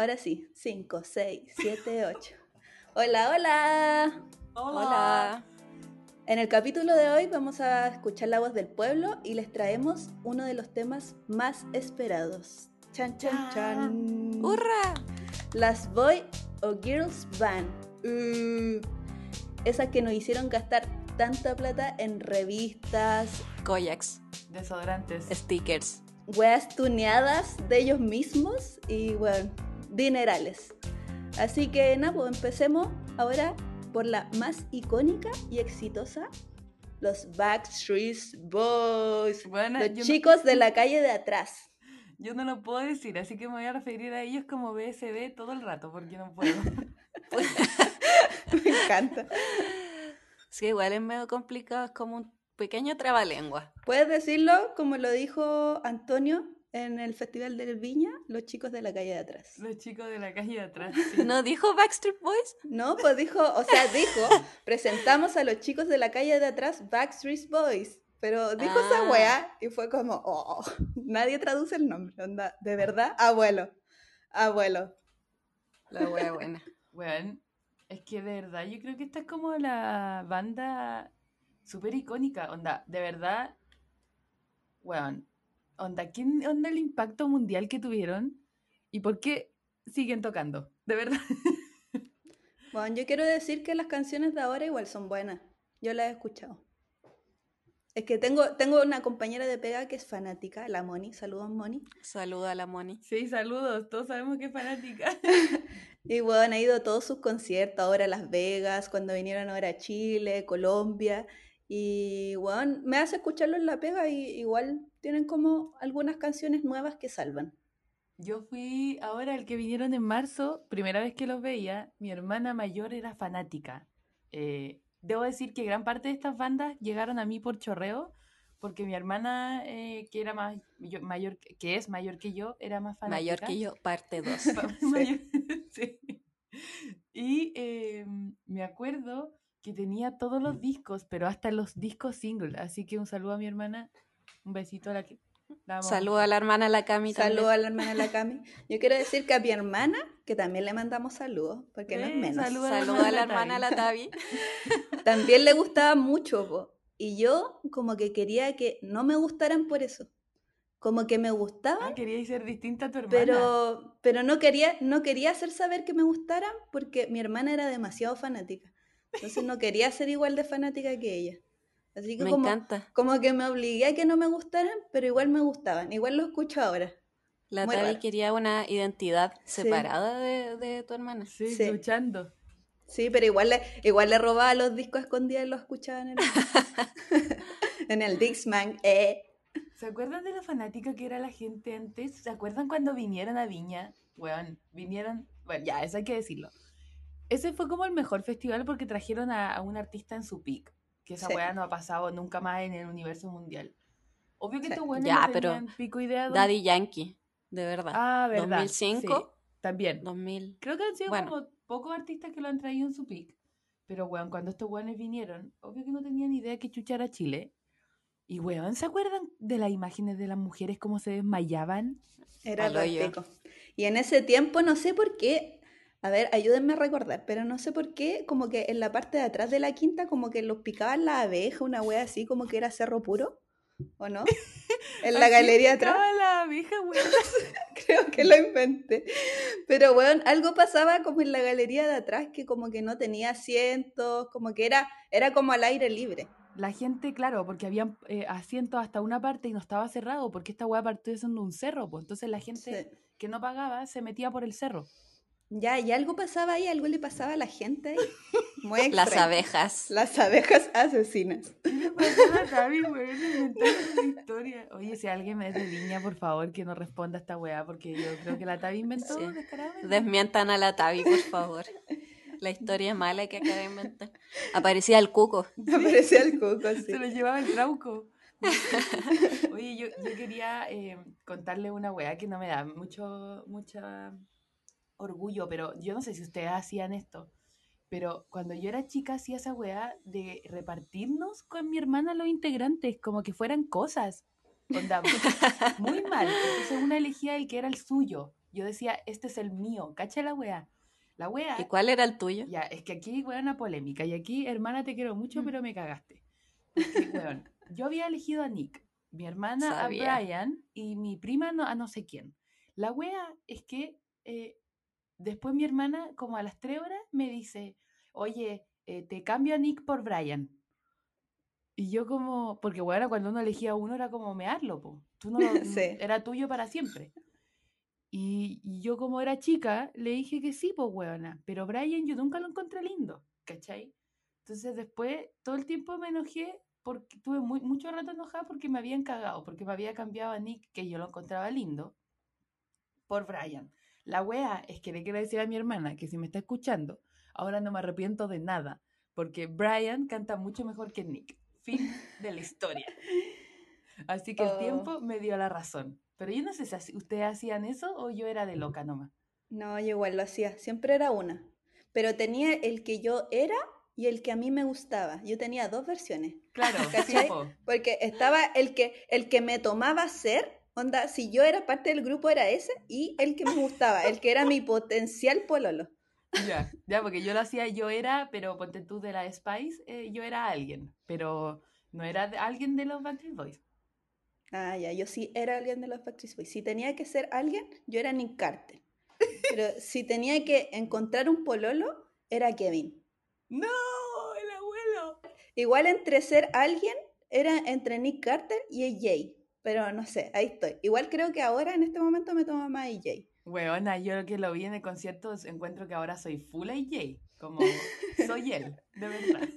Ahora sí, 5, 6, 7, 8. Hola, hola. Hola. En el capítulo de hoy vamos a escuchar la voz del pueblo y les traemos uno de los temas más esperados. Chan, chan, chan. ¡Hurra! Las Boy o Girls Band. Uh, esas que nos hicieron gastar tanta plata en revistas, Koyaks, Desodorantes. stickers. weas tuneadas de ellos mismos y bueno, dinerales. Así que nada, pues empecemos ahora por la más icónica y exitosa, los Backstreet Boys. Bueno, los no- chicos de la calle de atrás. Yo no lo puedo decir, así que me voy a referir a ellos como BSB todo el rato, porque no puedo. Me encanta. Sí, igual es medio complicado, es como un pequeño trabalengua. Puedes decirlo como lo dijo Antonio en el Festival del Viña, los chicos de la calle de atrás. Los chicos de la calle de atrás. sí. ¿No dijo Backstreet Boys? No, pues dijo, o sea, dijo, presentamos a los chicos de la calle de atrás, Backstreet Boys. Pero dijo esa Ah. weá y fue como, oh, nadie traduce el nombre, onda, de verdad, abuelo, abuelo. La wea buena. Weón, es que de verdad, yo creo que esta es como la banda súper icónica. Onda, de verdad, weón, onda, ¿quién onda el impacto mundial que tuvieron? ¿Y por qué siguen tocando? De verdad. Bueno, yo quiero decir que las canciones de ahora igual son buenas, yo las he escuchado. Es que tengo, tengo una compañera de pega que es fanática, la Moni, saludos Moni. Saluda a la Moni. Sí, saludos, todos sabemos que es fanática. Y bueno, ha ido a todos sus conciertos, ahora a Las Vegas, cuando vinieron ahora a Chile, Colombia. Y bueno, me hace escucharlo en la pega y igual tienen como algunas canciones nuevas que salvan. Yo fui ahora el que vinieron en marzo, primera vez que los veía, mi hermana mayor era fanática. Eh, debo decir que gran parte de estas bandas llegaron a mí por chorreo, porque mi hermana, eh, que era más yo- mayor, que es mayor que yo, era más fanática. Mayor que yo, parte 2. Pa- mayor- sí. Y eh, me acuerdo que tenía todos los discos, pero hasta los discos single. Así que un saludo a mi hermana, un besito a la que... Saluda a la hermana la Cami también. Saludos a la hermana la Cami. Yo quiero decir que a mi hermana, que también le mandamos saludos, porque no es Eh, menos, Saluda a la hermana la Tavi. también le gustaba mucho. po. Y yo como que quería que no me gustaran por eso. Como que me gustaban, Ah, quería ser distinta a tu hermana. pero, pero no, quería, no quería hacer saber que me gustaran porque mi hermana era demasiado fanática. Entonces no quería ser igual de fanática que ella. Así que Me como, encanta. como que me obligué a que no me gustaran, pero igual me gustaban. Igual lo escucho ahora. La Muy Tavi raro. quería una identidad Sí. separada de, de tu hermana. Sí, Sí. luchando. Sí, pero igual le, igual le robaba los discos escondidos y los escuchaba en el, en el Dixman. Eh. ¿Se acuerdan de la fanática que era la gente antes? ¿Se acuerdan cuando vinieron a Viña? Weón, vinieron. Bueno, ya, eso hay que decirlo. Ese fue como el mejor festival porque trajeron a, a un artista en su pick. Que esa Sí. weá no ha pasado nunca más en el universo mundial. Obvio que Sí. estos weones Ya, no pero pico idea de. Daddy Yankee, de verdad. Ah, ¿verdad? 2005. Sí, también. 2000. Creo que han sido Bueno. como pocos artistas que lo han traído en su pick. Pero, weón, cuando estos weones vinieron, obvio que no tenían idea que chuchar a Chile. Y, weón, ¿se acuerdan de las imágenes de las mujeres cómo se desmayaban? Era pico. Y en ese tiempo, no sé por qué, a ver, ayúdenme a recordar, pero no sé por qué, como que en la parte de atrás de la quinta, como que los picaban la abeja, una wea así, como que era cerro puro, ¿o no? En la galería atrás. la abeja, weón. Creo que lo inventé. Pero bueno, algo pasaba como en la galería de atrás que como que no tenía asientos, como que era, era como al aire libre. La gente, claro, porque habían eh, asientos hasta una parte y no estaba cerrado, porque esta weá partió siendo un cerro, pues entonces la gente Sí. que no pagaba se metía por el cerro. Ya, y algo pasaba ahí, algo le pasaba a la gente ahí. Muy Las abejas. Las abejas asesinas. ¿Qué le pasó a la Gaby, weón? Inventando una historia. Oye, si alguien me es de Viña, por favor, que no responda a esta weá, porque yo creo que la Tavi inventó Sí. Desmientan a la Tavi, por favor. La historia mala que acaba de inventar. Aparecía el cuco. Aparecía el coco así. Se lo llevaba el trauco. Oye, yo, yo quería eh, contarle una weá que no me da mucho, mucha orgullo, pero yo no sé si ustedes hacían esto. Pero cuando yo era chica hacía esa weá de repartirnos con mi hermana los integrantes, como que fueran cosas. Onda, muy mal. Entonces una elegía el que era el suyo. Yo decía, este es el mío, cacha la wea. La wea. ¿Y cuál era el tuyo? Ya, es que aquí, weón, una polémica. Y aquí, hermana, te quiero mucho, Mm. pero me cagaste. Porque, weón, yo había elegido a Nick, mi hermana Sabía. a Brian y mi prima no- a no sé quién. La wea es que eh, después mi hermana, como a las tres horas, me dice, oye, eh, te cambio a Nick por Brian. Y yo como, porque bueno, cuando uno elegía uno era como mearlo, po. Tú no, Sí. era tuyo para siempre. Y, y yo como era chica, le dije que sí, pues weona. Pero Brian yo nunca lo encontré lindo, ¿cachai? Entonces después todo el tiempo me enojé porque tuve muy, mucho rato enojada porque me habían cagado, porque me había cambiado a Nick, que yo lo encontraba lindo, por Brian. La wea es que le quiero decir a mi hermana que si me está escuchando, ahora no me arrepiento de nada, porque Brian canta mucho mejor que Nick. Fin de la historia. Así que el Oh. tiempo me dio la razón. Pero yo no sé si ustedes hacían eso o yo era de loca nomás. No, yo igual lo hacía, siempre era una. Pero tenía el que yo era y el que a mí me gustaba. Yo tenía dos versiones. Claro. Porque estaba el que, el que me tomaba ser, onda, si yo era parte del grupo era ese, y el que me gustaba, el que era mi potencial pololo. Ya, ya, porque yo lo hacía, yo era, pero ponte tú de la Spice, eh, yo era alguien, pero no era de- alguien de los Backstreet Boys. Ah, ya, yo sí era alguien de los Backstreet Boys. Si tenía que ser alguien, yo era Nick Carter. Pero si tenía que encontrar un pololo, era Kevin. ¡No! ¡El abuelo! Igual entre ser alguien, era entre Nick Carter y AJ. Pero no sé, ahí estoy. Igual creo que ahora, en este momento, me toma más AJ. Weona, yo que lo vi en el concierto encuentro que ahora soy full AJ, como soy él, de verdad.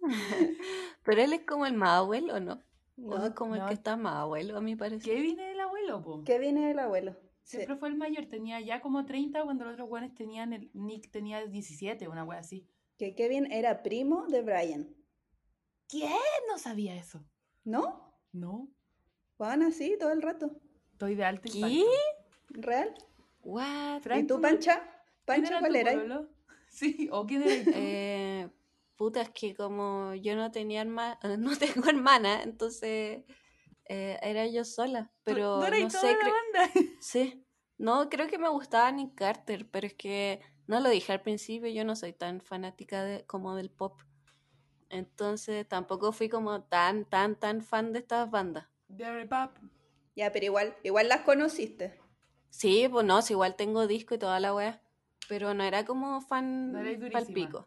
Pero él es como el más abuelo, ¿no? O No, es como no. el que está más abuelo, a mi parecer. Kevin es el abuelo, po. Kevin es el abuelo. Sí. Siempre fue el mayor, tenía ya como 30 cuando los otros weones tenían, el Nick tenía 17, una wea así. Que Kevin era primo de Brian. ¿Quién no sabía eso? ¿No? No, Van así todo el rato. estoy de alto ¿Qué? impacto. ¿Real? What? ¿Y tú, ¿tú- Pancha? ¿Quién ¿Pancha cuál era? Sí, o quién eres tú. Eh, puta, es que como yo no tenía herma- no tengo hermana, entonces eh, era yo sola. Pero ¿No erais no toda sé, la banda? sí. No, creo que me gustaba Nick Carter, pero es que no lo dije al principio, yo no soy tan fanática de, como del pop. Entonces tampoco fui como tan, tan, tan fan de estas bandas. De pap. Ya, pero igual, igual las conociste. Sí, pues no, si igual tengo disco y toda la wea, pero no era como fan No palpico.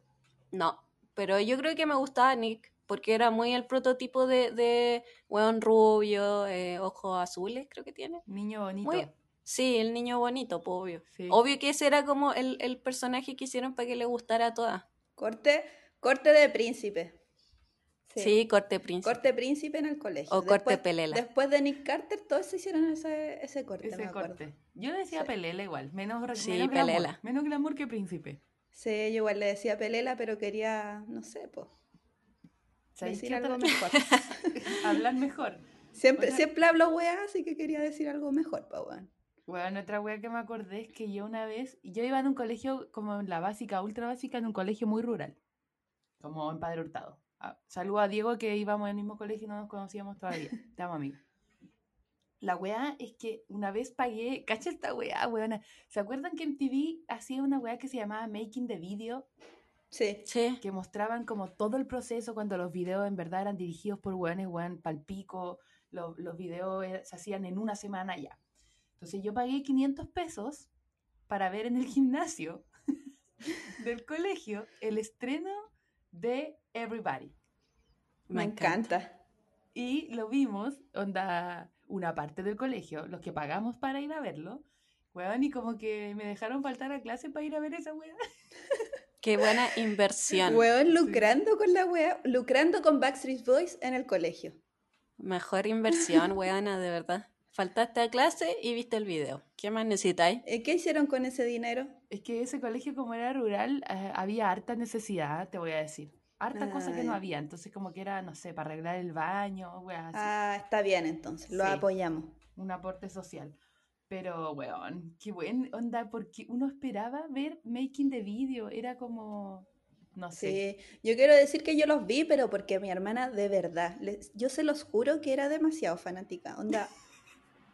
No, pero yo creo que me gustaba Nick, porque era muy el prototipo de, de weón rubio, eh, ojos azules, creo que tiene. Niño bonito. Muy- Sí, el niño bonito, pues, obvio. Sí. Obvio que ese era como el, el personaje que hicieron para que le gustara a todas. Corte, corte de príncipe. Sí, corte príncipe. Corte príncipe en el colegio. O corte pelela. Después de Nick Carter, todos se hicieron ese, ese corte, me Ese acuerdo. corte. Yo le decía Sí. pelela igual, menos, Sí, menos glamour. pelela. Menos glamour que príncipe. Sí, yo igual le decía pelela, pero quería, no sé, pues, ¿Sabéis decir algo mejor. Hablar mejor. Siempre, Otra- siempre hablo weá, así que quería decir algo mejor, pa' weón. Bueno, otra wea que me acordé es que yo una vez, yo iba en un colegio como en la básica, ultra básica, en un colegio muy rural, como en Padre Hurtado. Ah, saludo a Diego que íbamos en el mismo colegio y no nos conocíamos todavía. Te amo, amigo. La wea es que una vez pagué, cacha esta wea, weona. ¿Se acuerdan que en TV hacía una wea que se llamaba Making the Video? Sí. Sí, que mostraban como todo el proceso cuando los videos en verdad eran dirigidos por weones, weón, palpico, los, los videos eh, se hacían en una semana ya. Entonces yo pagué 500 pesos para ver en el gimnasio del colegio el estreno de Everybody. Me, encanta. Y lo vimos, onda, una parte del colegio, los que pagamos para ir a verlo, weón, y como que me dejaron faltar a clase para ir a ver esa weá. qué buena inversión. Weón lucrando con la weá, lucrando con Backstreet Boys en el colegio. Mejor inversión, weona, de verdad. Faltaste a clase y viste el video. ¿Qué más necesitáis? ¿Y ¿Qué hicieron con ese dinero? Es que ese colegio, como era rural, eh, había harta necesidad, te voy a decir. Harta cosa que no Ah, había. Entonces, como que era, no sé, para arreglar el baño, weas así. Ah, está bien entonces, lo Sí. apoyamos. Un aporte social. Pero, weón, qué buen onda, porque uno esperaba ver making the video. Era como, no sé. Sí, yo quiero decir que yo los vi, pero porque mi hermana de verdad, les- yo se los juro que era demasiado fanática. Onda,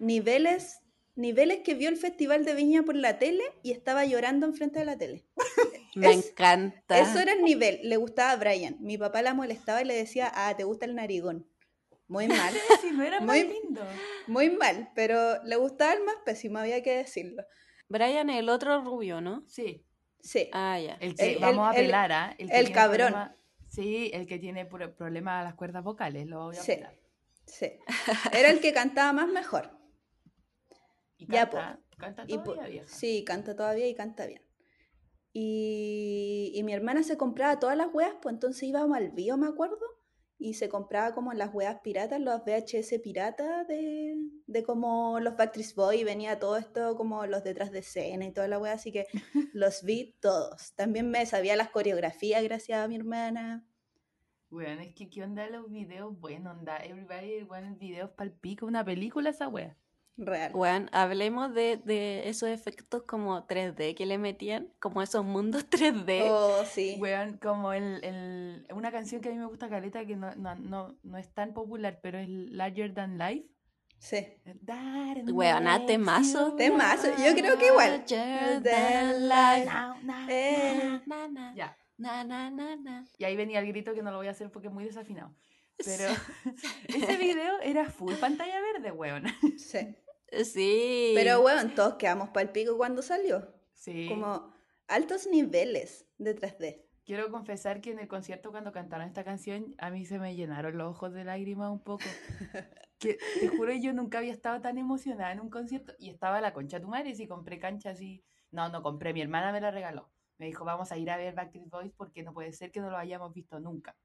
niveles niveles que vio el Festival de Viña por la tele y estaba llorando enfrente de la tele. Me Es- encanta. Eso era el nivel. Le gustaba a Brian. Mi papá la molestaba y le decía, ah, te gusta el narigón. Muy mal, Si no era Muy- lindo. muy mal, pero le gustaba el más pésimo, había que decirlo. Brian es el otro rubio, ¿no? Sí. Ah, Sí, ya. El que El- vamos a el- pelar, ¿ah? el tiene cabrón. problema- sí, el que tiene pro- problema a las cuerdas vocales, lo voy a Sí. pelar. sí. Era el que cantaba más mejor. Y Ya, canta, canta Y todavía, vieja. sí, canta todavía y canta bien. Y, y mi hermana se compraba todas las weas, pues entonces íbamos al bio, me acuerdo, y se compraba como las weas piratas, los VHS piratas de, de como los Backstreet Boys, y venía todo esto como los detrás de escena y toda la wea, así que los vi todos. También me sabía las coreografías gracias a mi hermana. Weón, es que qué onda los videos, bueno, onda, everybody, bueno, videos pal pico, una película esa wea. Real. Bueno, hablemos de, de esos efectos como 3D que le metían, como esos mundos 3D. Oh, sí. Weón, como el, el, una canción que a mí me gusta caleta, que no, no, no, no es tan popular, pero es Larger Than Life. Sí. Weón, ah, temazo. Temazo, yo creo que igual. Ya, y ahí venía el grito que no lo voy a hacer porque es muy desafinado. Pero ese video era full pantalla verde, weón. Sí. Sí. Pero bueno, todos quedamos para el pico cuando salió. Sí. Como altos niveles de 3D. Quiero confesar que en el concierto cuando cantaron esta canción, a mí se me llenaron los ojos de lágrimas un poco. que te juro, yo nunca había estado tan emocionada en un concierto. Y estaba la concha de tu madre, si compré cancha así. No, no compré, mi hermana me la regaló. Me dijo, vamos a ir a ver Backstreet Boys porque no puede ser que no lo hayamos visto nunca.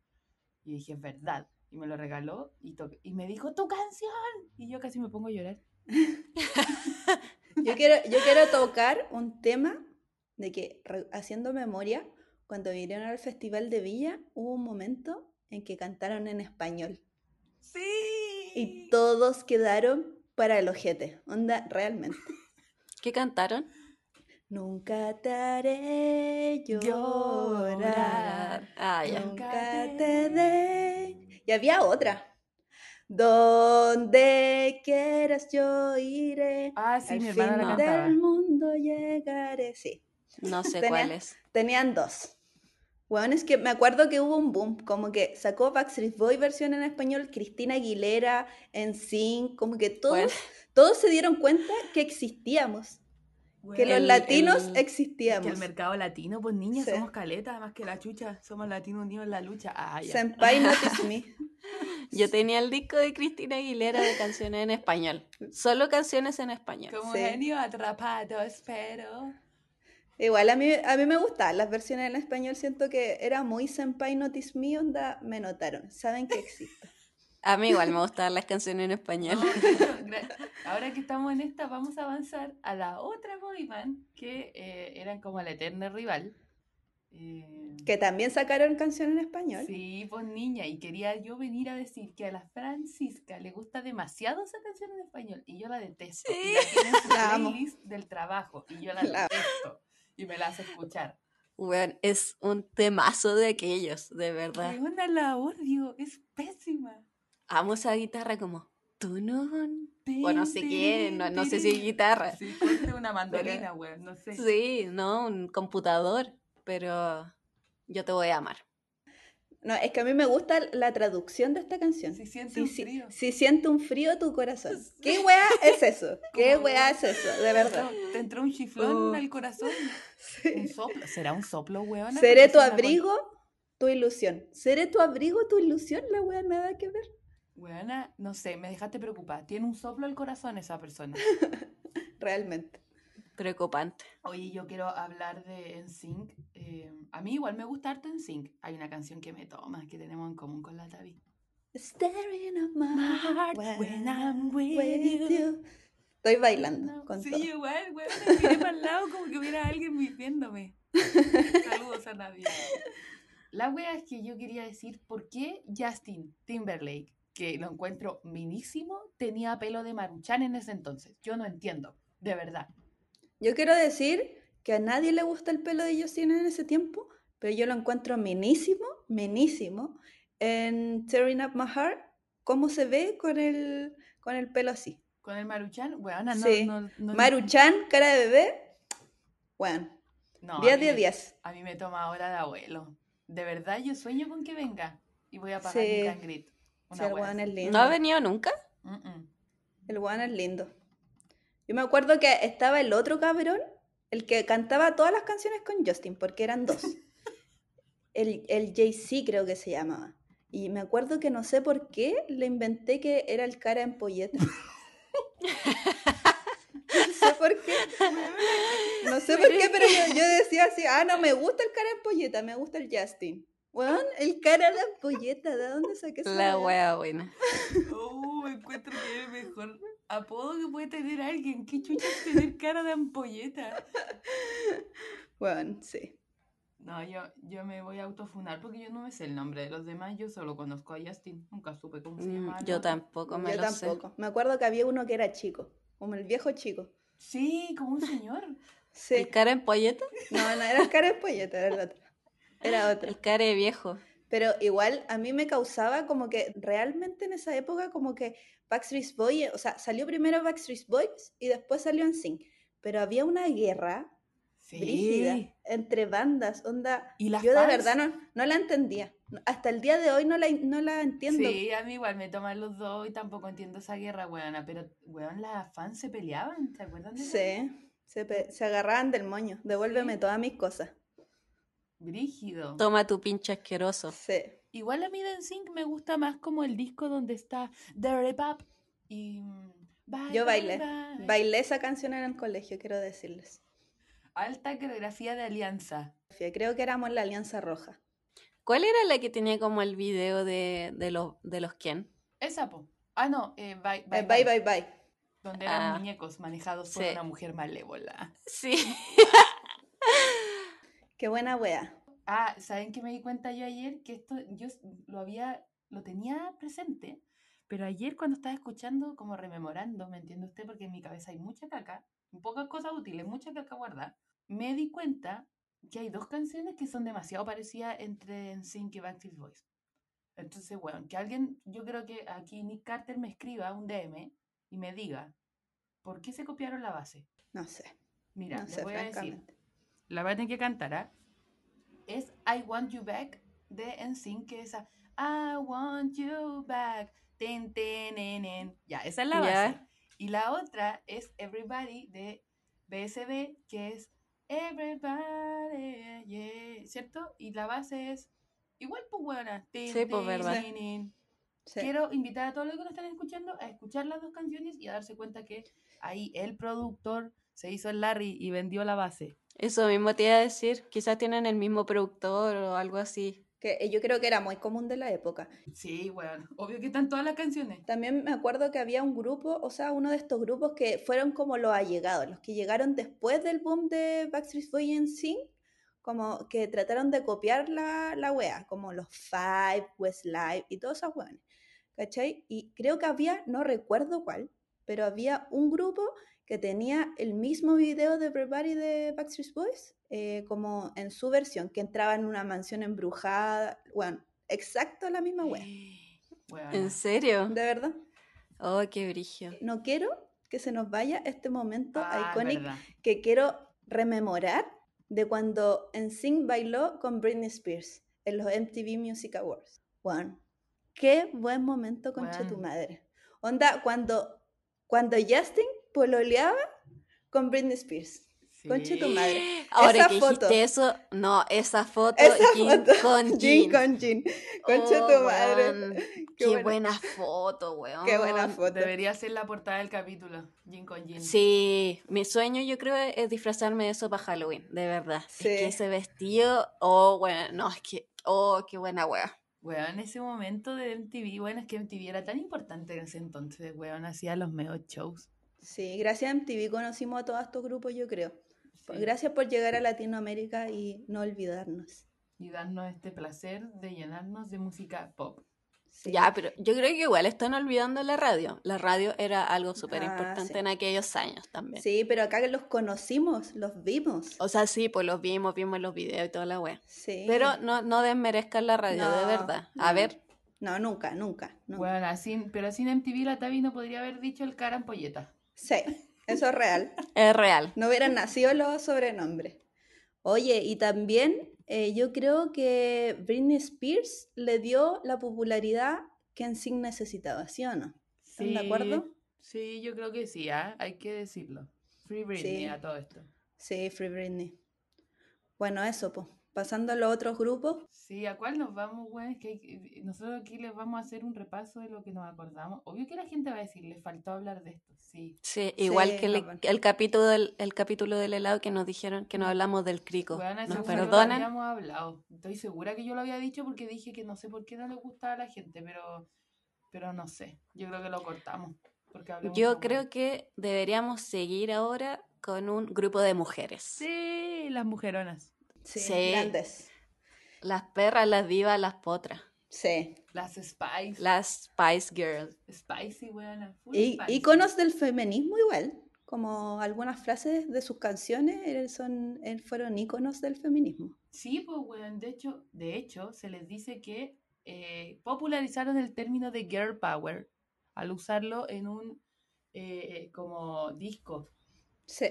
Y dije, es verdad. Y me lo regaló y, y me dijo, tu canción. Y yo casi me pongo a llorar. Yo quiero, yo quiero tocar un tema de que, haciendo memoria, cuando vinieron al Festival de Villa, hubo un momento en que cantaron en español. Sí. Y todos quedaron para el ojete. Onda, realmente. ¿Qué cantaron? Nunca te haré llorar. Ah, ya. Nunca te de. Y había otra. Donde quieras yo iré. Ah, sí, al mi hermana la fin del mundo llegaré. Sí, No sé Tenía- cuál es. tenían dos. Bueno, es que me acuerdo que hubo un boom, como que sacó Backstreet Boy versión en español, Cristina Aguilera, en Sync, como que todos, Bueno. todos se dieron cuenta que existíamos, que los El- latinos el- Que existíamos. el mercado latino, pues niñas, Sí. somos caleta, más que la chucha. Somos latinos unidos en la lucha. Ah, ya. Senpai Notice Me. Yo tenía el disco de Cristina Aguilera de canciones en español. Solo canciones en español. Como Sí. genio atrapado, espero. Igual a mí, a mí me gustaban las versiones en español, siento que era muy Senpai Notice Me, onda, me notaron, saben que existo. A mí igual me gustaban las canciones en español. No, ahora que estamos en esta, vamos a avanzar a la otra boy band que eh, eran como la eterna rival. Eh, Que también sacaron canción en español. Sí, pues niña, y quería yo venir a decir que a la Francisca le gusta demasiado esa canción en español y yo la detesto. Y la tiene en su La amo. playlist del trabajo y yo la La amo. detesto. Y me la hace escuchar. Weón, es un temazo de aquellos, de verdad. Weona, la odio, es pésima. Amo esa guitarra como... tunun. O no sé qué, no, no sé si es guitarra. Sí, ponte una mandolina, weón, no sé. Sí, no, un computador, pero yo te voy a amar. No, es que a mí me gusta la traducción de esta canción. Si siente Si, un si- frío. si siente un frío tu corazón. ¿Qué weá es eso? ¿Qué weá es eso? De verdad. Te entró un chiflón Oh. al corazón. Un soplo. ¿Será un soplo, weón? Seré tu abrigo, tu ilusión. Seré tu abrigo, tu ilusión. La weá nada que ver. Weona, no sé, me dejaste preocupada. Tiene un soplo al corazón esa persona. Realmente. Preocupante. Oye, yo quiero hablar de NSYNC. Eh, a mí igual me gusta harto NSYNC. Hay una canción que me toma, que tenemos en común con la Tavi. Staring at my heart when I'm with with you. Estoy bailando con sí, todo. igual, weón. Me miré para el lado como que hubiera alguien viviéndome. Saludos a Navi. La wea es que yo quería decir por qué Justin Timberlake, que lo encuentro minísimo, tenía pelo de maruchan en ese entonces. Yo no entiendo, de verdad. Yo quiero decir que a nadie le gusta el pelo de Justin en ese tiempo, pero yo lo encuentro minísimo, minísimo, en Tearing Up My Heart, cómo se ve con el, con el pelo así. Con el Maruchan, weona, no, Sí. no, no- Maruchan, cara de bebé. Bueno, no, a 10 mí de me- 10. A mí me toma hora de abuelo. De verdad, yo sueño con que venga. Y voy a pagar Sí. mi cangrit. Sí, el weón es lindo. ¿No ha venido nunca? Mm, mm. El weón es lindo. Yo me acuerdo que estaba el otro cabrón, el que cantaba todas las canciones con Justin, porque eran dos. El, el Jay-Z creo que se llamaba. Y me acuerdo que no sé por qué le inventé que era el cara en polleta. No sé por qué. No sé por qué, pero yo, yo decía así, ah, no me gusta el cara en polleta, me gusta el Justin. Weón, el cara de ampolleta, ¿de dónde saqué esa La wea? buena. Oh, encuentro que es el mejor apodo que puede tener alguien. Qué chucha es tener cara de ampolleta. Weón, sí. No, yo, yo me voy a autofunar porque yo no me sé el nombre de los demás. Yo solo conozco a Justin. Nunca supe cómo se Mm, llama. Yo tampoco me Yo lo sé. tampoco. Me acuerdo que había uno que era chico, como el viejo chico. Sí, como un señor. Sí. ¿El cara en polleta? No, no era el cara de polleta, era el otro. Era otro. El cara de viejo. Pero igual a mí me causaba como que realmente en esa época como que Backstreet Boys, o sea, salió primero Backstreet Boys y después salió NSYNC. Pero había una guerra Sí. brígida entre bandas, onda. Y las Yo de fans. verdad no, no la entendía. Hasta el día de hoy no la, no la entiendo. Sí, a mí igual me toman los dos y tampoco entiendo esa guerra, weona. Pero, weón, las fans se peleaban, ¿se acuerdan de eso? Sí, se, pe- se agarraban del moño. Devuélveme Sí. todas mis cosas. Brígido. Toma tu pinche asqueroso. Sí. Igual a mí NSYNC me gusta más como el disco donde está The Rip Up y... mm, Bye, Yo bye, bailé. bye. Bailé esa canción en el colegio, quiero decirles. Alta coreografía de alianza. Creo que éramos la Alianza Roja. ¿Cuál era la que tenía como el video de, de, los, de los quién? Esa, po. Ah, no, eh, bye, Eh, bye, Bye, bye, bye. Donde eran Ah. muñecos manejados por Sí. una mujer malévola. Sí. Qué buena wea. Ah, ¿saben qué me di cuenta yo ayer? Que esto yo lo había, lo tenía presente, pero ayer cuando estaba escuchando, como rememorando, ¿me entiende usted? Porque en mi cabeza hay mucha caca, pocas cosas útiles, mucha caca guardada, me di cuenta que hay dos canciones que son demasiado parecidas entre NSYNC y Backstreet Boys. Entonces, bueno, que alguien, yo creo que aquí Nick Carter me escriba un DM y me diga, ¿por qué se copiaron la base? No sé. Mira, no les sé, voy a decir. La voy a tener que cantar, ¿ah? Es I Want You Back de NSYNC, que es esa I Want You Back. Ten, ten, en, en. Ya, esa es la base. Y la otra es Everybody de BSB, que es Everybody, yeah, ¿cierto? Y la base es igual, pues, buena. Sí, pues, verdad. Sí. Quiero invitar a todos los que nos están escuchando a escuchar las dos canciones y a darse cuenta que ahí el productor se hizo el Larry y vendió la base. Eso mismo te iba a decir. Quizás tienen el mismo productor o algo así. Que eh, yo creo que era muy común de la época. Sí, bueno, obvio que están todas las canciones. También me acuerdo que había un grupo, o sea, uno de estos grupos que fueron como los allegados, los que llegaron después del boom de Backstreet Boys en Sync, como que trataron de copiar la, la wea, como los Five, Westlife y todas esas weones, ¿cachai? Y creo que había, no recuerdo cuál, pero había un grupo que tenía el mismo video de Everybody de Backstreet Boys, eh, como en su versión, que entraba en una mansión embrujada, bueno, exacto la misma wea, Bueno, ¿En serio? de verdad. Oh, qué brillo. no quiero que se nos vaya este momento ah, icónico que quiero rememorar de cuando NSYNC bailó con Britney Spears en los MTV Music Awards. Juan, qué buen momento concha tu Weón. madre. Onda, cuando, cuando Justin pololeaba con Britney Spears. Concha tu Sí. madre. Ahora Esa que foto. dijiste eso, no, esa foto, Esa foto, con Jean Jin. con Jean. Concha Oh, tu madre. Qué Qué, buena. buena. foto, weón. Qué buena foto. Debería ser la portada del capítulo. Jin con Jin. Sí, mi sueño yo creo es disfrazarme de eso para Halloween, de verdad. Sí. Es que ese vestido, oh, bueno, no, es que, oh, qué buena wea. Weón, en ese momento de MTV, bueno, es que MTV era tan importante en ese entonces, weón, hacía los mejores shows. Sí, gracias a MTV conocimos a todos estos grupos, yo creo. Sí. Gracias por llegar a Latinoamérica y no olvidarnos. Y darnos este placer de llenarnos de música pop. Sí. Ya, pero yo creo que igual están olvidando la radio. La radio era algo súper Ah, importante sí. en aquellos años también. Sí, pero acá los conocimos, los vimos. O sea, sí, pues los vimos, vimos los videos y toda la wea. Sí. Pero no, no desmerezcan la radio, de No, verdad. A no. ver, No, nunca, nunca. nunca. Bueno, sin, pero sin MTV la Tavi no podría haber dicho el cara ampolleta. Sí, eso es real. Es real. No hubieran nacido los sobrenombres. Oye, y también eh, yo creo que Britney Spears le dio la popularidad que en sí necesitaba, ¿sí o no? ¿Están de acuerdo? Sí, yo creo que sí, ¿ah? hay que decirlo. Free Britney Sí. a todo esto. Sí, Free Britney. Bueno, eso, pues. Pasando a los otros grupos. Sí, ¿a cuál nos vamos, güey? Es que hay nosotros aquí les vamos a hacer un repaso de lo que nos acordamos. Obvio que la gente va a decir, le faltó hablar de esto. Sí. Sí, igual Sí, que el, no, capítulo del, el capítulo del helado que nos dijeron que no hablamos del crico. Bueno, ¿Nos perdonan? habíamos hablado. Estoy segura que yo lo había dicho porque dije que no sé por qué no le gustaba a la gente, pero, pero no sé. Yo creo que lo cortamos. Porque Yo creo que deberíamos seguir ahora con un grupo de mujeres. Sí, las mujeronas. Sí, Sí. grandes. Las perras, las divas, las potras. Sí. Las Spice. Las Spice Girls. Spicy, full Y spicy. íconos del feminismo igual. Como algunas frases de sus canciones son, fueron íconos del feminismo. Sí, pues, weón. De hecho, de hecho, se les dice que eh, popularizaron el término de girl power al usarlo en un eh, como disco. Sí.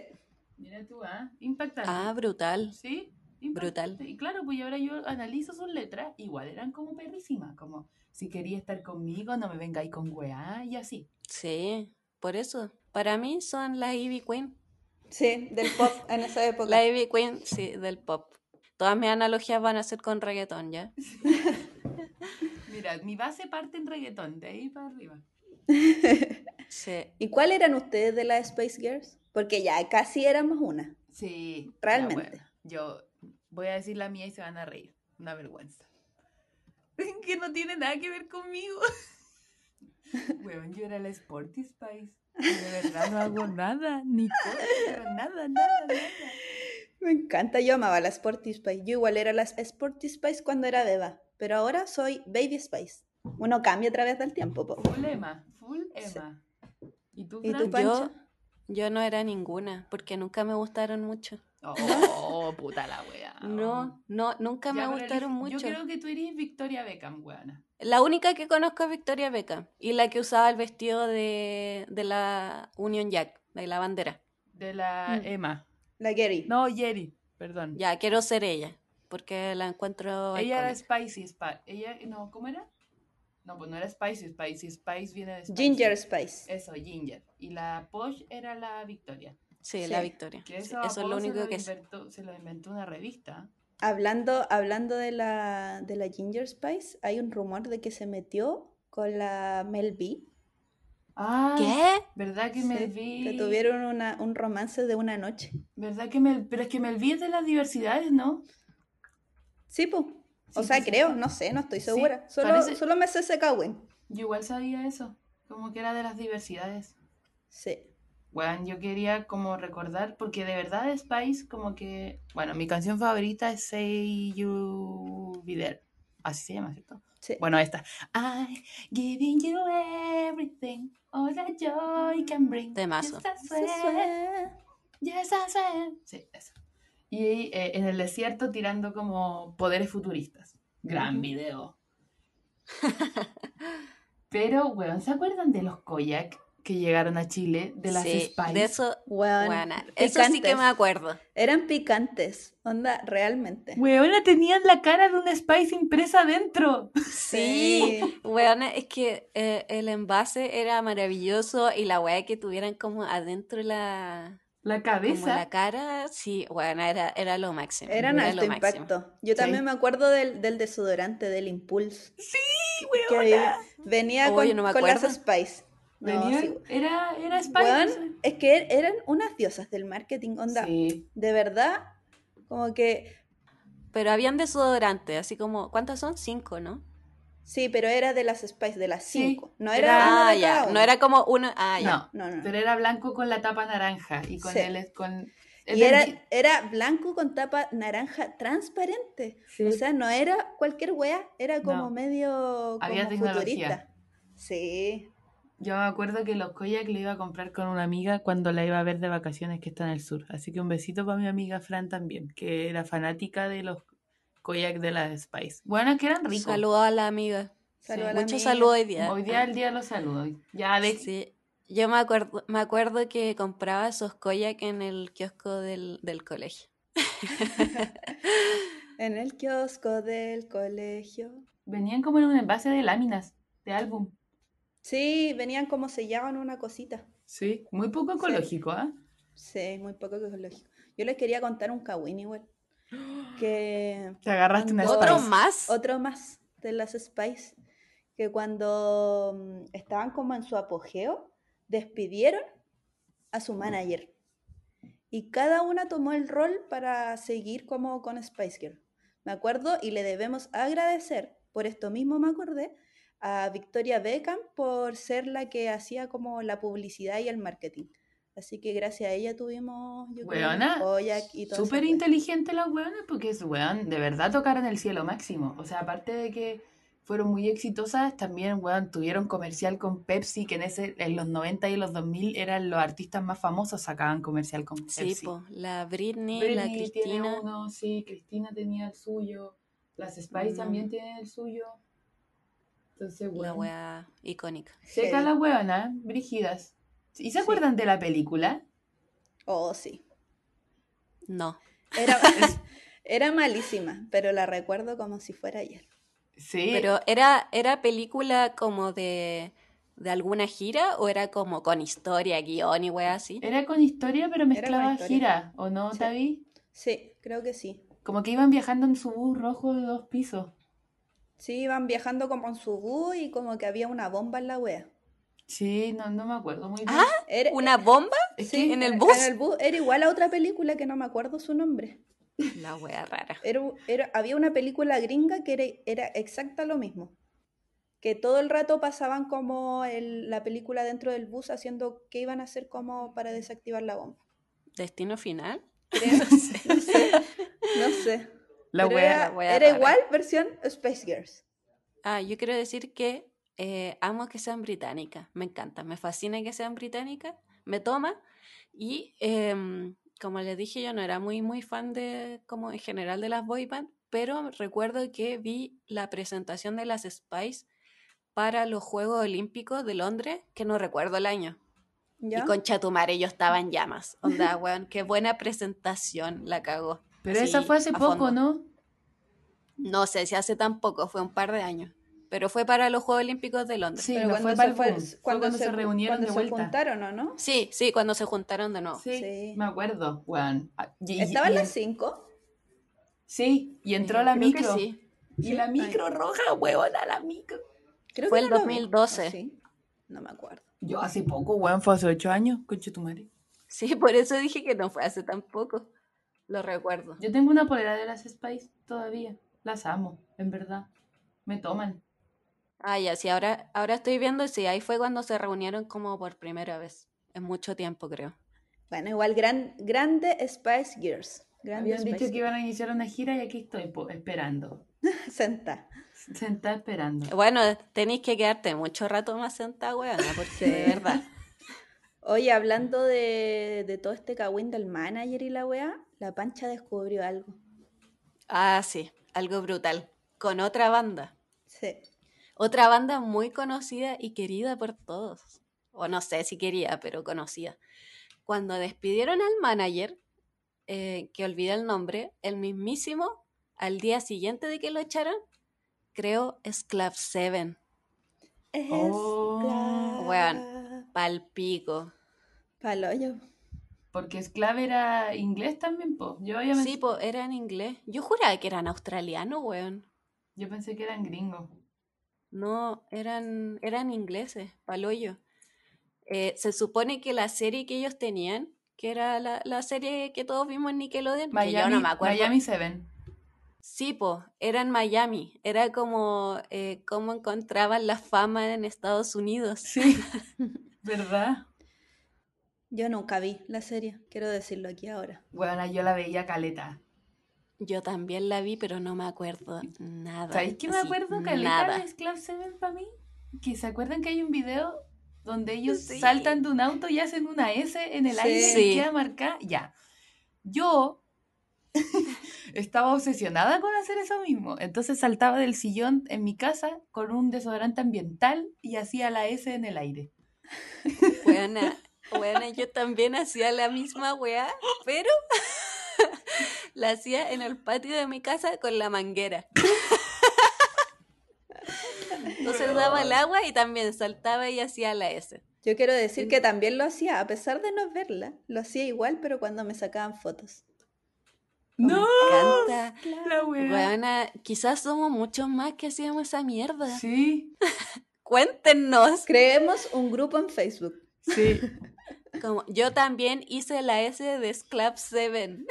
Mira tú, ¿ah? Impactante. Ah, brutal. Sí, Brutal. Y claro, pues y ahora yo analizo sus letras, igual eran como perrísimas, como si quería estar conmigo, no me vengáis con weá, y así. Sí, por eso. Para mí son las Ivy Queen. Sí, del pop en esa época. La Ivy Queen, sí, del pop. Todas mis analogías van a ser con reggaetón, ¿ya? Mira, mi base parte en reggaetón, de ahí para arriba. Sí. ¿Y cuáles eran ustedes de las Space Girls? Porque ya casi éramos una. Sí. ya, Realmente. bueno, yo voy a decir la mía y se van a reír. Una vergüenza. que no tiene nada que ver conmigo. Weón, yo era la Sporty Spice. Y de verdad no hago nada, ni cosa, pero nada, nada, nada. Me encanta, yo amaba la Sporty Spice. Yo igual era la Sporty Spice cuando era beba, pero ahora soy Baby Spice. Uno cambia a través del tiempo. po. Full Emma, full Sí. Emma. ¿Y tú, ¿Y tú, Pancha? Yo no era ninguna, porque nunca me gustaron mucho. Oh, puta la wea. No, no, nunca me Ya, gustaron mucho. Yo creo que tú eres Victoria Beckham, weona. La única que conozco es Victoria Beckham y la que usaba el vestido de, de la Union Jack, de la bandera. De la Mm. Emma. La Gary. No, Jerry, perdón. Ya, quiero ser ella, porque la encuentro Ella era. Spicy Spice. Ella, no, ¿cómo era? No, pues no era Spicy Spicy. Spice viene de Spicy. Ginger Spice. Eso, Ginger. Y la Posh era la Victoria. Sí, Sí. la Victoria. Que Sí, eso, es lo se único que inventó, Se lo inventó una revista. Hablando, hablando de, la, de la Ginger Spice, hay un rumor de que se metió con la Mel B. Ah, ¿Qué? ¿Verdad que Sí, me vi? que tuvieron una, un romance de una noche. ¿Verdad que me Pero es que me vi es de las diversidades, ¿no? Sí, pues. O Sí, sea, creo, no sé, no estoy Sí, segura. solo, parece- solo me sé ese. Yo igual sabía eso. Como que era de las diversidades. Sí. Bueno, yo quería como recordar, porque de verdad Spice como que... Bueno, mi canción favorita es Say You Be There. Así se llama, ¿cierto? sí. Bueno, esta. I giving you everything, all that joy can bring. Temazo. Yes, I swear, yes, I swear. Sí, eso. Y eh, en el desierto tirando como poderes futuristas. Gran video. Pero, weón, ¿se acuerdan de los Koyak que llegaron a Chile? De las sí, Spice. de eso, Weón, buena. Eso sí que me acuerdo. Eran picantes, onda, realmente. Weona, tenían la cara de una Spice impresa adentro. Sí, Weona, es que eh, el envase era maravilloso y la weá que tuvieran como adentro la, La como cabeza. la cara, sí, bueno, era, era lo máximo. Eran era alto lo máximo. impacto. Yo Sí. también me acuerdo del, del desodorante, del Impulse. Sí, Que weona. venía Oye, con, no con las. Spice. No, Venían- sí. era, era sé. es que er- eran unas diosas del marketing, onda. Sí. De verdad, como que Pero habían desodorantes, así como, ¿cuántas son? Cinco, ¿no? sí, pero era de las Spice, de las Sí, cinco. No era- Ah, ya. No era como uno. Ah, ya. No, No, no. pero era blanco con la tapa naranja y con Sí. el con Y era, era blanco con tapa naranja transparente. Sí. O sea, no era cualquier wea, era como No. medio Había como tecnología. futurista. Sí. Yo me acuerdo que los Koyak lo iba a comprar con una amiga cuando la iba a ver de vacaciones que está en el sur. Así que un besito para mi amiga Fran también, que era fanática de los Koyak de la Spice. Bueno, que eran ricos. Saludos a la amiga. Salud Sí. a la Mucho amiga. saludo hoy día. Hoy día el día de los saludos. Ya, de Sí. Yo me acuerdo, me acuerdo que compraba esos koyak en el kiosco del, del colegio. En el kiosco del colegio. venían como en un envase de láminas de álbum. Sí, venían como sellados en una cosita. Sí, muy poco ecológico, ¿ah? Sí, muy poco ecológico. Yo les quería contar un kawin igual. Que Te agarraste una ¿Otro Spice. más? otro más de las Spice. Que cuando mm, estaban como en su apogeo, despidieron a su manager. Y cada una tomó el rol para seguir como con Spice Girl. Me acuerdo y le debemos agradecer, por esto mismo me acordé, a Victoria Beckham por ser la que hacía como la publicidad y el marketing. Así que gracias a ella tuvimos, yo Weona, Koyak y todo Súper inteligente las weonas porque es weón, de verdad tocaron el cielo máximo. O sea, aparte de que fueron muy exitosas, también weón, tuvieron comercial con Pepsi, que en ese, en los 90 y los 2000 eran los artistas más famosos, sacaban comercial con Pepsi. Sí, po. La Britney, Britney la tiene Cristina. uno, sí, Cristina tenía el suyo, las Spice Mm. también tienen el suyo. Entonces, La weón. wea icónica. Seca Heavy. las weonas, brígidas. ¿Y se Sí. acuerdan de la película? Oh, sí. No. Era, era malísima, pero la recuerdo como si fuera ayer. Sí. Pero ¿era, era película como de, de alguna gira o era como con historia, guion y wea así? Era con historia, pero mezclaba historia. gira, ¿o no, Sí. Tavi? Sí, creo que sí. Como que iban viajando en su bus rojo de dos pisos. Sí, iban viajando como en su bus y como que había una bomba en la wea. Sí, no, no me acuerdo muy bien. Ah, Era, ¿Una bomba? Es sí, que- ¿En el bus? En el bus era igual a otra película que no me acuerdo su nombre. La wea rara. Era, era- había una película gringa que era, era exacta lo mismo. Que todo el rato pasaban como el- la película dentro del bus haciendo qué iban a hacer como para desactivar la bomba. ¿Destino final? Creo- no sé. No sé. La Pero wea. era, la wea era igual versión Space Girls. Ah, yo quiero decir que eh, amo que sean británicas. Me encanta, me fascina que sean británicas. Me toma. Y em, como les dije, yo no era muy, muy fan de, como en general, de las boy band, pero recuerdo que vi la presentación de las Spice para los Juegos Olímpicos de Londres, que no recuerdo el año. ¿Ya? Y con Chatumare yo estaba en llamas. Onda, weón, qué buena presentación la cagó. Pero esa fue hace poco, fondo. ¿no? No sé si hace tan poco, fue un par de años. Pero fue para los Juegos Olímpicos de Londres. Sí, Pero no cuando fue se para el fue- cuando cuando se se, reunieron cuando de se vuelta. juntaron, ¿o no? Sí, sí, cuando se juntaron de nuevo. Sí, Sí. me acuerdo, weón. Ah, ¿Estaban las cinco? Sí, y entró la creo que micro. sí. Y Sí. la micro roja, huevona, la micro. Creo Fue que el no lo vi. 2012. ¿O sí? No me acuerdo. Yo hace poco, weón, fue hace ocho años, conche tu madre. Sí, por eso dije que no fue hace tan poco. Lo recuerdo. Yo tengo una polera de las Spice todavía. Las amo, en verdad. Me toman. Ah, ya, sí, ahora, ahora estoy viendo, sí, ahí fue cuando se reunieron como por primera vez. En mucho tiempo, creo. Bueno, igual gran, grande Spice Girls. Grande Habían dicho Spice que iban a iniciar una gira y aquí estoy, po, esperando. Senta. Sentada esperando. Bueno, tenéis que quedarte mucho rato más sentada, weona, porque de verdad. Oye, hablando de, de todo este cagüín del manager y la weá, la pancha descubrió algo. Ah, sí, algo brutal. Con otra banda. Sí. Otra banda muy conocida y querida por todos. O no sé si querida, pero conocida. Cuando despidieron al manager, eh, que olvidé el nombre, el mismísimo, al día siguiente de que lo echaron, creo es Club 7. Es Oh. Weón. Palpico. Paloyo. Porque Esclave era inglés también, po. Yo, había Sí, po, era en inglés. Yo juraba que eran australianos, weón. Yo pensé que eran gringos. No, eran, eran ingleses, paloyo. Eh, se supone que la serie que ellos tenían, que era la, la serie que todos vimos en Nickelodeon, que Miami, yo no me acuerdo. Miami Seven. Sí, po, era en Miami. Era como eh, cómo encontraban la fama en Estados Unidos. Sí. ¿Verdad? Yo nunca vi la serie, quiero decirlo aquí ahora. Bueno, yo la veía caleta. Yo también la vi, pero no me acuerdo nada. ¿Sabéis qué me acuerdo caleta Nada. de Club Seven para mí? Que se acuerdan que hay un video donde ellos Sí. saltan de un auto y hacen una S en el Sí. aire Sí. y queda marcada. Ya. Yo estaba obsesionada con hacer eso mismo. Entonces saltaba del sillón en mi casa con un desodorante ambiental y hacía la S en el aire. Buena, buena, yo también hacía la misma weá, pero la hacía en el patio de mi casa con la manguera. Entonces daba el agua y también saltaba y hacía la S. Yo quiero decir que también lo hacía, a pesar de no verla. Lo hacía igual, pero cuando me sacaban fotos. ¡No! Me encanta. La. Weona, quizás somos muchos más que hacíamos esa mierda. Sí, Cuéntenos. Creemos un grupo en Facebook. Sí. Como, yo también hice la S de Sclap 7.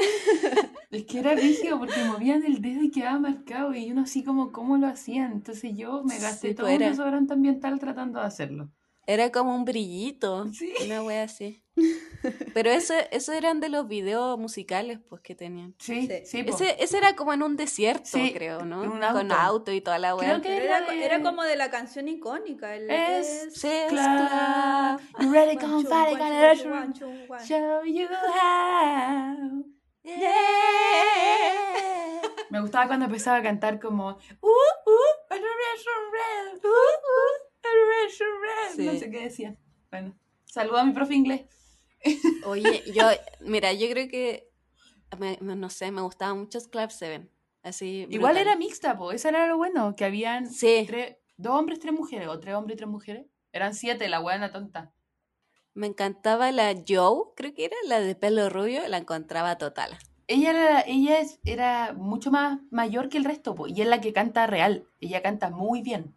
Es que era rígido porque movían el dedo y quedaba marcado y uno así como cómo lo hacían. Entonces yo me gasté Sí, todo pues un desodorante ambiental tratando de hacerlo. Era como un brillito. Sí. Una wea así. Pero eso, eso eran de los videos musicales pues que tenían. Sí, Sí. sí. Ese, ese era como en un desierto, Sí, creo, ¿no? un Con auto. auto y toda la wea. Creo que era era, de- era como de la canción icónica. El Es Sí, Clap. Sclap. You ready, One, come two, fight, one, gonna two, rush one, two, one. Show you how. Yeah. Me gustaba cuando empezaba a cantar como uh, uh, Generation Red, uh, uh, Red. No Sí. sé qué decía. Bueno, saludo a mi profe inglés. Oye, yo, mira, yo creo que, me- no sé, me gustaba mucho Club 7. Así. Igual brutal. era mixta, po. Eso era lo bueno, que habían Sí, tres, dos hombres, tres mujeres, o tres hombres y tres mujeres. Eran siete, la buena tonta. me encantaba la Joe, creo que era la de pelo rubio, la encontraba total. Ella, era, ella es- era mucho más mayor que el resto, po, y es la que canta real. Ella canta muy bien.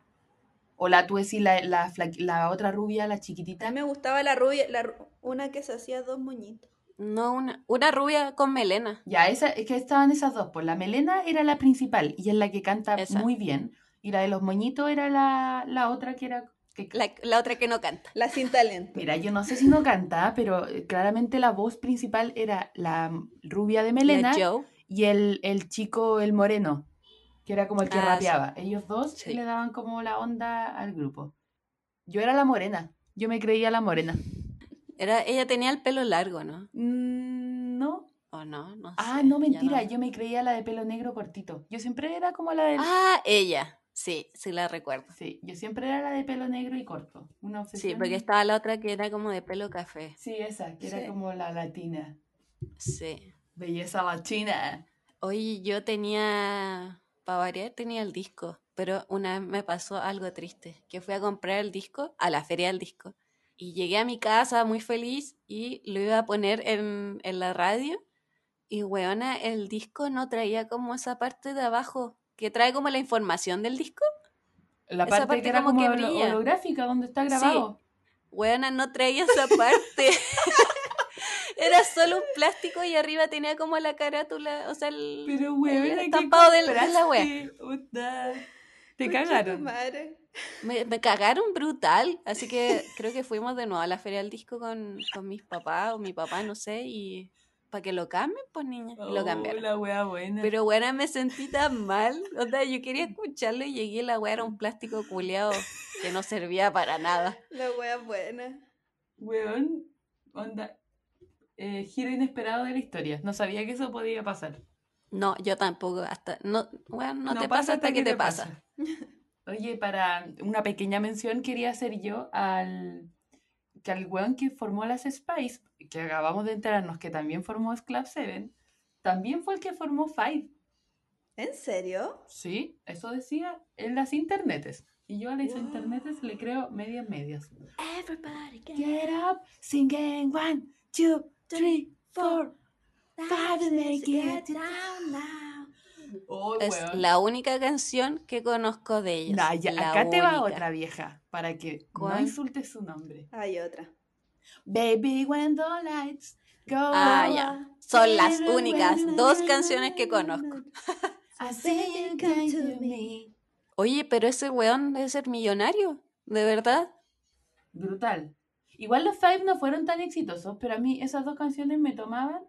O la, tú decís, la, la, fla- la otra rubia, la A chiquitita. mí me gustaba la rubia, la, una que se hacía dos moñitos. No, una, una rubia con melena. Ya, esa, es que estaban esas dos, pues la Melena era la principal, y es la que canta Esa. muy bien. Y la de los moñitos era la, la otra que era... que- La, la otra que no canta. La sin talento. Mira, yo no sé si no canta, pero eh, claramente la voz principal era la rubia de Melena La Joe. y el, el chico, el moreno, que era como el que Ah, sí. rapeaba. Ellos dos Sí. le daban como la onda al grupo. Yo era la morena, yo me creía la morena. Era, ella tenía el pelo largo, ¿no? Mm, no. ¿O no? No Ah, sé, no, ya mentira, no- yo me creía la de pelo negro cortito. Yo siempre era como la del... Ah, ella. Sí, sí la recuerdo. Sí, yo siempre era la de pelo negro y corto. Una Sí, porque estaba la otra que era como de pelo café. Sí, esa, que era como la latina. Sí. Belleza latina. Oye, yo tenía, para variar, tenía el disco, pero una vez me pasó algo triste, que fui a comprar el disco a la feria del disco y llegué a mi casa muy feliz y lo iba a poner en, en la radio y weona, el disco no traía como esa parte de abajo que trae como la información del disco. La Esa parte, que era como como, que holo- brilla. holográfica, donde está Sí. grabado. Weona, no traía esa parte. Era solo un plástico y arriba tenía como la carátula, o sea, el, Pero, el weón, ¿qué estampado del- de la wea. Te cagaron. madre. Me, me cagaron brutal, así que creo que fuimos de nuevo a la feria del disco con, con mis papás o mi papá, no sé, y para que lo cambien, pues niña, y lo Oh, cambiaron. la wea buena. Pero bueno, me sentí tan mal, o sea, yo quería escucharlo y llegué y la wea era un plástico culeado que no servía para nada. La wea buena. Weón, onda. Eh, giro inesperado de la historia. No sabía que eso podía pasar. No, yo tampoco, hasta, no, bueno, no, te pasa hasta que te pasa. Oye, para una pequeña mención quería hacer yo al que al weón que formó las Spice, que acabamos de enterarnos que también formó Club 7, también fue el que formó Five. ¿En serio? Sí, eso decía en las internetes. Y yo a las Wow. internetes le creo medias medias. Everybody can Get up, singing one, two, three, four, five, and make it. down now. Oh, Es weón. la única canción que conozco de ellos. Nah, ya, la acá te va otra vieja para que no insultes su nombre. Hay otra. Baby, when the lights go Ah, out, ya. Son las únicas dos canciones que conozco. I say you came to me. Oye, pero ese weón debe ser millonario, ¿de verdad? Brutal. Igual los Five no fueron tan exitosos, pero a mí esas dos canciones me tomaban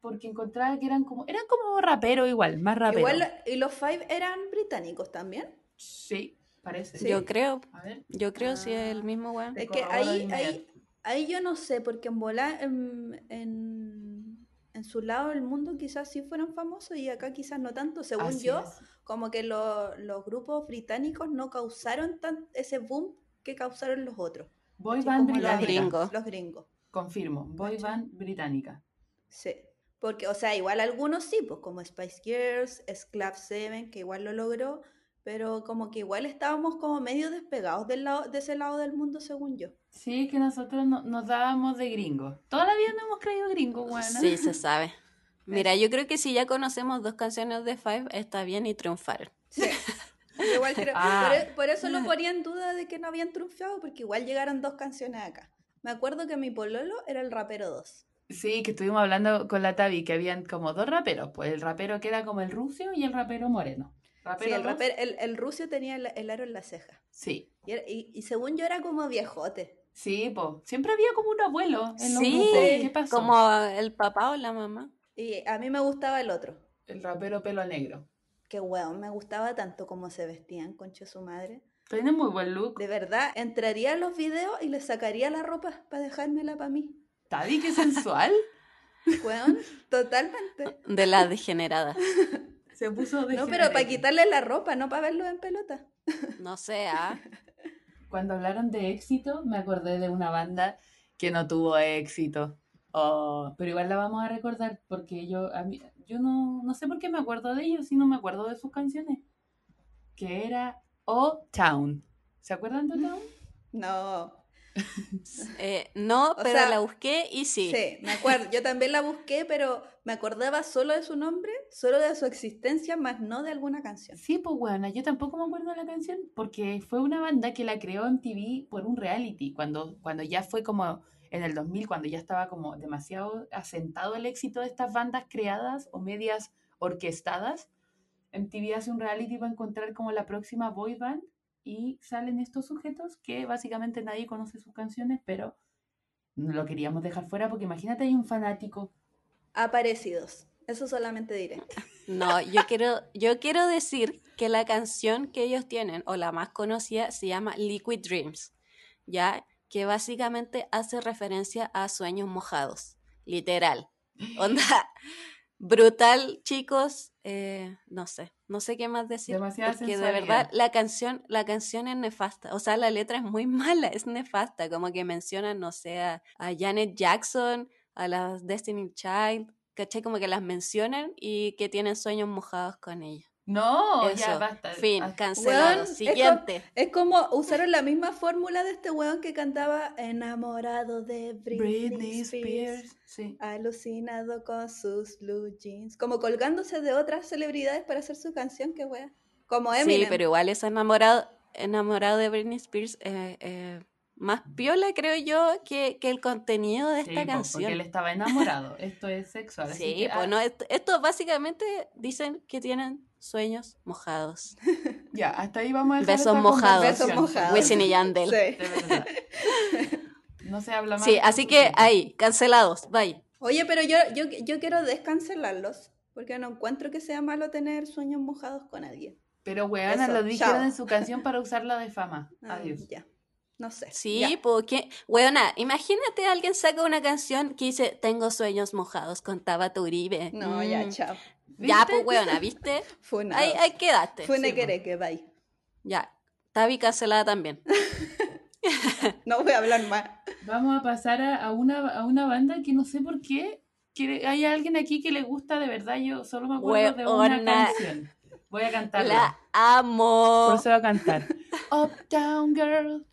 porque encontraba que eran como, eran como rapero igual, más rapero. Igual, ¿y los Five eran británicos también? Sí, parece. Sí. Yo creo, A ver. yo creo si es el Ah. mismo weón. Es que ahí, ahí, ahí yo no sé, porque en volar en, en, en su lado del mundo quizás sí fueron famosos y acá quizás no tanto. Según Así yo, es. como que lo- los grupos británicos no causaron tan, ese boom que causaron los otros. Boy band como los británica. gringos. Los gringos, Confirmo, boy band británica. sí. Porque, o sea, igual algunos sí, pues como Spice Girls, Club 7, que igual lo logró, pero como que igual estábamos como medio despegados del lado, de ese lado del mundo, según yo. Sí, que nosotros no- nos dábamos de gringos. Toda la vida no hemos creído gringos, buena. Sí, se sabe. Mira, yo creo que si ya conocemos dos canciones de Five, está bien y triunfaron. Sí. Yo Igual creo- Ah. por, e- por eso lo ponía en duda de que no habían triunfado, porque igual llegaron dos canciones acá. Me acuerdo que mi pololo era el rapero 2. Sí, que estuvimos hablando con la Tavi, que habían como dos raperos. Pues el rapero que era como el rucio y el rapero moreno. Rapero Sí, el, dos, raper, el, el rucio tenía el, el aro en la ceja. Sí, Y, era- y- y según yo era como viejote. sí, pues. Siempre había como un abuelo en los Sí, grupos. ¿Qué pasó? como el papá o la mamá. Y a mí me gustaba el otro. El rapero pelo negro. Que weón, me gustaba tanto como se vestían, concha su madre. Tiene muy buen look. De verdad, entraría a los videos y le sacaría la ropa para dejármela para mí. Tavi, qué sensual. Weón, totalmente. De la degenerada. Se puso de No, pero para quitarle la ropa, no para verlo en pelota. No sé, ¿ah? Cuando hablaron de éxito, me acordé de una banda que no tuvo éxito. Oh, pero igual la vamos a recordar porque yo, a mí, yo no, no sé por qué me acuerdo de ellos y no me acuerdo de sus canciones. Que era O Town. ¿Se acuerdan de O Town? No. Eh, no, O pero sea, la busqué y sí. Sí, me acuerdo. Yo también la busqué, pero me acordaba solo de su nombre, solo de su existencia, más no de alguna canción. Sí, pues bueno, yo tampoco me acuerdo de la canción porque fue una banda que la creó en TV por un reality, cuando, cuando ya fue como en el 2000, cuando ya estaba como demasiado asentado el éxito de estas bandas creadas o medias orquestadas. MTV hace un reality para encontrar como la próxima boy band y salen estos sujetos que básicamente nadie conoce sus canciones, pero no lo queríamos dejar fuera porque imagínate hay un fanático. Aparecidos. Eso solamente diré. No, yo quiero, yo quiero decir que la canción que ellos tienen, o la más conocida, se llama Liquid Dreams, ¿ya? Que básicamente hace referencia a sueños mojados, literal. Onda, brutal, chicos, eh, no sé, no sé qué más decir. Demasiada porque de verdad la canción, la canción es nefasta, o sea, la letra es muy mala, es nefasta, como que mencionan, no sé, a, a Janet Jackson, a las Destiny Child, ¿cachai? Como que las mencionan y que tienen sueños mojados con ella. No, ya Eso, basta. Fin, cancelado. Weón, es Siguiente. Es como usaron la misma fórmula de este weón que cantaba enamorado de Britney, Britney Spears. Spears. Sí. Alucinado con sus blue jeans. Como colgándose de otras celebridades para hacer su canción, qué wea. Como Eminem. Sí, pero igual es enamorado, enamorado de Britney Spears. eh, eh, más piola, creo yo, que, que el contenido de Sí, esta po, canción. porque él estaba enamorado. Esto es sexual. así Sí, que, pues ah, no, esto, esto básicamente dicen que tienen sueños mojados. Ya, hasta ahí vamos a dejar Besos mojados. Besos mojados. Wisin y Yandel. Sí. De verdad. No se habla más. Sí, así que ahí, cancelados, bye. Oye, pero yo, yo, yo quiero descancelarlos. Porque no encuentro que sea malo tener sueños mojados con alguien. Pero weona, Eso, lo dijeron chao. en su canción para usarla de fama. Ah, Adiós. Ya. No sé. Sí, ya. porque, weona, imagínate alguien saca una canción que dice, tengo sueños mojados con Tabata Uribe. No, ya, Mm, Ya, pues, weona, ¿viste? Fue una. Ahí, ahí quedaste. Fue sí, una po. quereque, bye. Ya, Tavi cancelada también. No voy a hablar más. Vamos a pasar a, a una, a una banda que no sé por qué. quiere- hay alguien aquí que le gusta de verdad. Yo solo me acuerdo de una canción. Voy a cantarla. La amo. Por eso voy a cantar. Uptown Girl.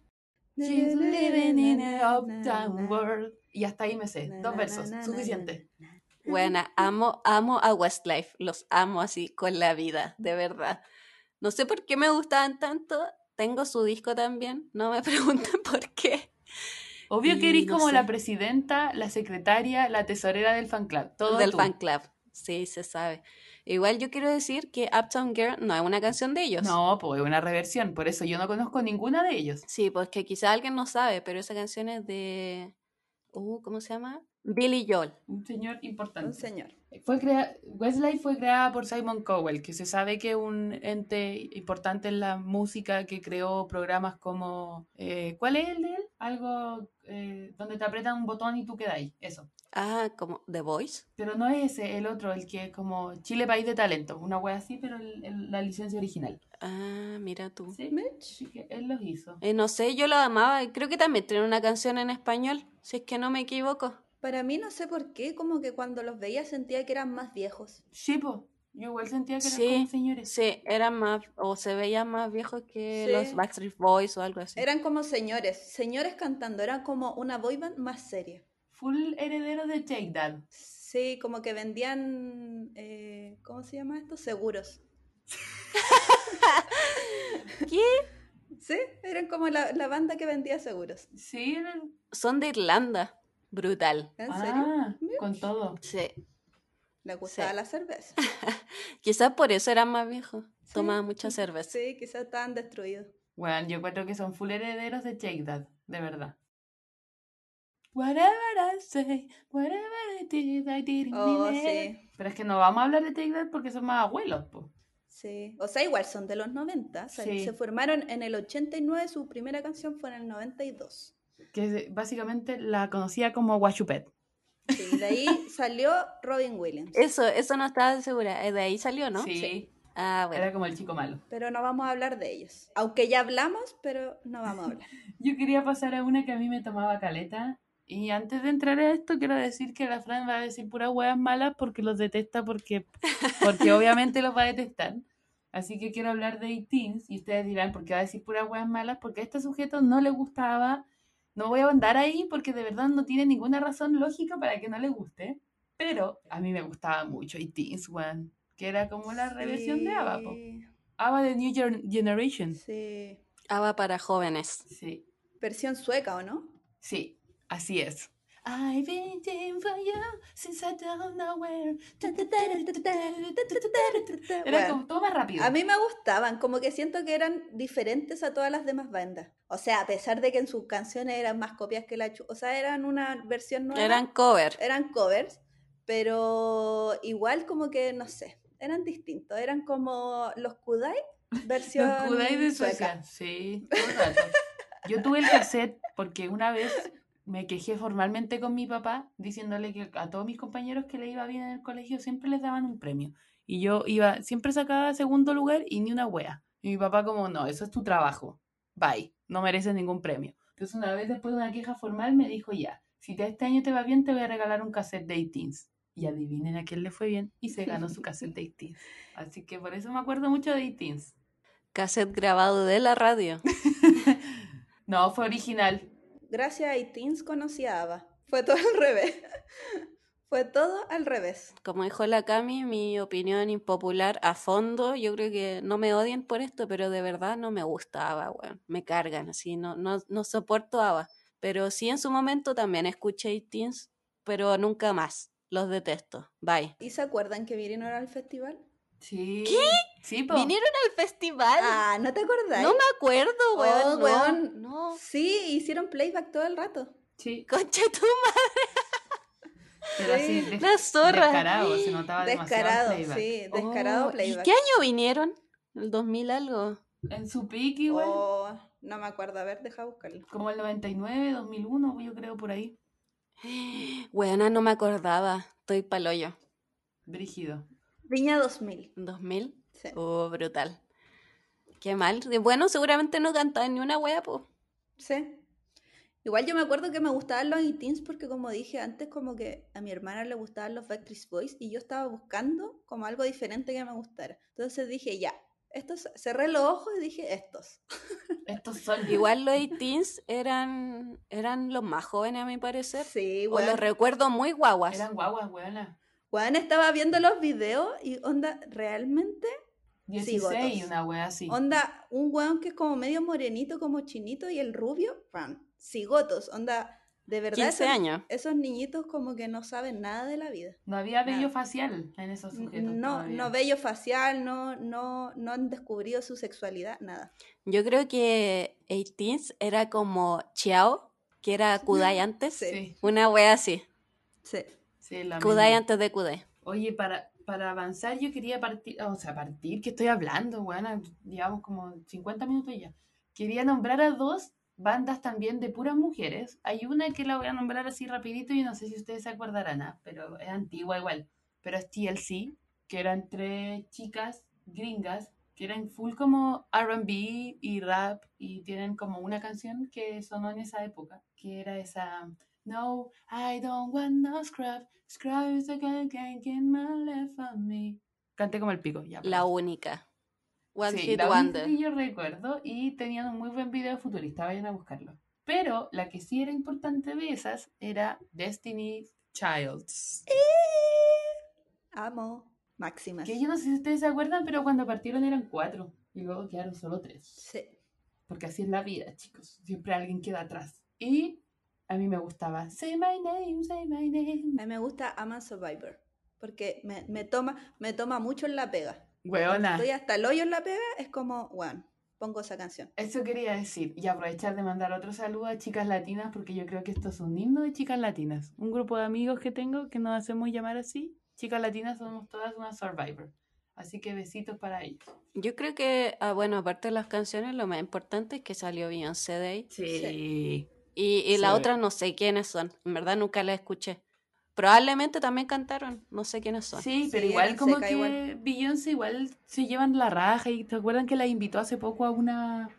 She's living in a uptown world. Y hasta ahí me sé. Dos versos. Suficiente. Buena, amo, amo a Westlife. Los amo así con la vida, de verdad. No sé por qué me gustaban tanto. Tengo su disco también. No me pregunten por qué. Obvio Y que eres no como sé. la presidenta, la secretaria, la tesorera del fan club. Todo del tú. fan club. Sí, se sabe. Igual yo quiero decir que Uptown Girl no es una canción de ellos. No, pues es una reversión. Por eso yo no conozco ninguna de ellos. Sí, pues que quizá alguien no sabe, pero esa canción es de. Uh, ¿Cómo se llama? Billy Joel. Un señor importante. Un señor. Fue crea- Westlife fue creada por Simon Cowell, que se sabe que es un ente importante en la música que creó programas como... eh, ¿Cuál es el de él? Algo eh, donde te apretan un botón y tú quedas ahí. Eso. Ah, como The Voice. Pero no es ese, el otro, el que es como Chile País de Talento. Una wea así, pero el- el- la licencia original. Ah, mira tú. Sí, Mitch. Así que él los hizo. Eh, no sé, yo lo amaba. Creo que también tiene una canción en español, si es que no me equivoco. Para mí no sé por qué, como que cuando los veía sentía que eran más viejos. Sí, po. Yo igual sentía que eran Sí, como señores. Sí, eran más, o se veían más viejos que Sí. los Backstreet Boys o algo así. Eran como señores, señores cantando, eran como una boy band más seria. Full heredero de Take That. Sí, como que vendían, eh, ¿cómo se llama esto? Seguros. ¿Qué? Sí, eran como la, la banda que vendía seguros. Sí, eran... Son de Irlanda. Brutal. ¿En serio? Ah, con todo. Sí. Le gustaba Sí. la cerveza. Quizás por eso eran más viejos. Sí. Tomaban mucha cerveza. Sí, quizás estaban destruidos. Bueno, yo creo que son full herederos de Take That, de verdad. Whatever I say, whatever I did, I didn't Oh, sí, Pero es que no vamos a hablar de Take That porque son más abuelos, po. sí. O sea, igual son de los 90. se- Sí. Se formaron en el 89, su primera canción fue en el 92. Que básicamente la conocía como Guachupet. Sí, de ahí salió Robin Williams. Eso, eso no estaba segura. Eh, De ahí salió, ¿no? Sí, Ah, bueno. era como el chico malo. Pero no vamos a hablar de ellos. Aunque ya hablamos, pero no vamos a hablar. Yo quería pasar a una que a mí me tomaba caleta. Y antes de entrar a esto, quiero decir que la Fran va a decir puras huevas malas porque los detesta, porque, porque obviamente los va a detestar. Así que quiero hablar de 18 y ustedes dirán, ¿por qué va a decir puras huevas malas? Porque a este sujeto no le gustaba. No voy a andar ahí porque de verdad no tiene ninguna razón lógica para que no le guste. Pero a mí me gustaba mucho 18 One, que era como la reversión de ABBA. po. Sí, ABBA de New Gen- Generation. Sí. Ava para jóvenes. Sí. Versión sueca, ¿o no? Sí, así es. I've been waiting for you since I don't know where. Era Bueno, como todo más rápido. A mí me gustaban, como que siento que eran diferentes a todas las demás bandas. O sea, a pesar de que en sus canciones eran más copias que la chu- O sea, eran una versión nueva. Eran cover. eran covers, pero igual como que, no sé, eran distintos. Eran como los Kudai, versión Los Kudai de. Suecia. Sí, todo el rato. Yo tuve el cassette porque una vez me quejé formalmente con mi papá diciéndole que a todos mis compañeros que le iba bien en el colegio siempre les daban un premio. Y yo iba, siempre sacaba segundo lugar y ni una wea. Y mi papá como, no, eso es tu trabajo. Bye, no mereces ningún premio. Entonces una vez después de una queja formal me dijo ya, si te- este año te va bien te voy a regalar un cassette de 18 Y adivinen a quién le fue bien y se ganó su cassette de 18 Así que por eso me acuerdo mucho de 18 Cassette grabado de la radio. No, fue original. Gracias a iTeens conocí a Ava. Fue todo al revés. Fue todo al revés. Como dijo la Cami, mi opinión impopular a fondo, yo creo que no me odien por esto, pero de verdad no me gusta ABBA, weón. Me cargan, así, no, no, no soporto ABBA. Pero sí en su momento también escuché Teens, pero nunca más. Los detesto. Bye. ¿Y se acuerdan que vinieron al festival? Sí. Sí, po. ¿Vinieron al festival? Ah, ¿no te acordás? no me acuerdo, Oh, weón. no, weón. No. Sí, hicieron playback todo el rato. Sí. Concha tu madre, Pero así, des- la zorra. descarado, se notaba Descarado, demasiado playback. sí, descarado Oh, playback. ¿Y qué año vinieron? ¿El 2000 algo? En su pick igual, Oh, no me acuerdo, a ver, deja buscarlo. como el 99, 2001, yo creo por ahí. Buena, no me acordaba. Estoy paloyo. Brígido. Viña 2000. ¿2000? Sí. Oh, brutal. Qué mal. Bueno, seguramente no cantaba ni una wea, po. Sí. Igual yo me acuerdo que me gustaban los e-teens porque como dije antes, como que a mi hermana le gustaban los Backstreet Boys y yo estaba buscando como algo diferente que me gustara. Entonces dije, ya, estos, cerré los ojos y dije, estos. Estos son Igual los teens eran, eran los más jóvenes, a mi parecer. Sí, O bueno. los recuerdo muy guaguas. Eran guaguas, weona. Juan estaba viendo los videos y onda, realmente, 16 gotos. una wea así. onda, un weón que es como medio morenito, como chinito y el rubio, pan, cigotos, onda, de verdad. 15 esos- años. Esos niñitos como que no saben nada de la vida. No había vello facial en esos sujetos. No, todavía. no vello facial, no, no, no han descubrido su sexualidad, nada. Yo creo que 18 era como Chiao, que era Kudai antes. Sí. Sí. Una wea así. Sí. Sí, la Kudai misma. antes de Kudai. Oye, para, para avanzar yo quería partir, o sea, partir, que estoy hablando, bueno, llevamos como 50 minutos ya. Quería nombrar a dos bandas también de puras mujeres. Hay una que la voy a nombrar así rapidito y no sé si ustedes se acordarán, ah, pero es antigua igual. Pero es TLC, que eran tres chicas gringas que eran full como RB y rap y tienen como una canción que sonó en esa época, que era esa No, I don't want no scrub, scrub is the guy can't get my left on me. Canté como el pico, ya. La única. One Sí, Hit la única Wonder. que yo recuerdo y tenían un muy buen video futurista, vayan a buscarlo. Pero la que sí era importante de esas era Destiny Childs. Amo. Máximas. Que yo no sé si ustedes se acuerdan, pero cuando partieron eran cuatro y luego quedaron solo tres. Sí. Porque así es la vida, chicos. Siempre alguien queda atrás. Y a mí me gustaba Say my name, say my name. A mí me gusta Aman Survivor. Porque me, me toma, me toma mucho en la pega. Weona. Estoy hasta el hoyo en la pega, es como, bueno, pongo esa canción. Eso quería decir. Y aprovechar de mandar otro saludo a chicas latinas, porque yo creo que esto es un himno de chicas latinas. Un grupo de amigos que tengo que nos hacemos llamar así. Chicas latinas somos todas una survivor. Así que besitos para ellos. Yo creo que, ah, bueno, aparte de las canciones, lo más importante es que salió Beyoncé de ahí. Sí. Y, y la Sí. otra no sé quiénes son. En verdad nunca la escuché. Probablemente también cantaron. No sé quiénes son. Sí, pero Sí, igual como que igual. Beyoncé igual se llevan la raja. ¿Y te acuerdan que la invitó hace poco a una...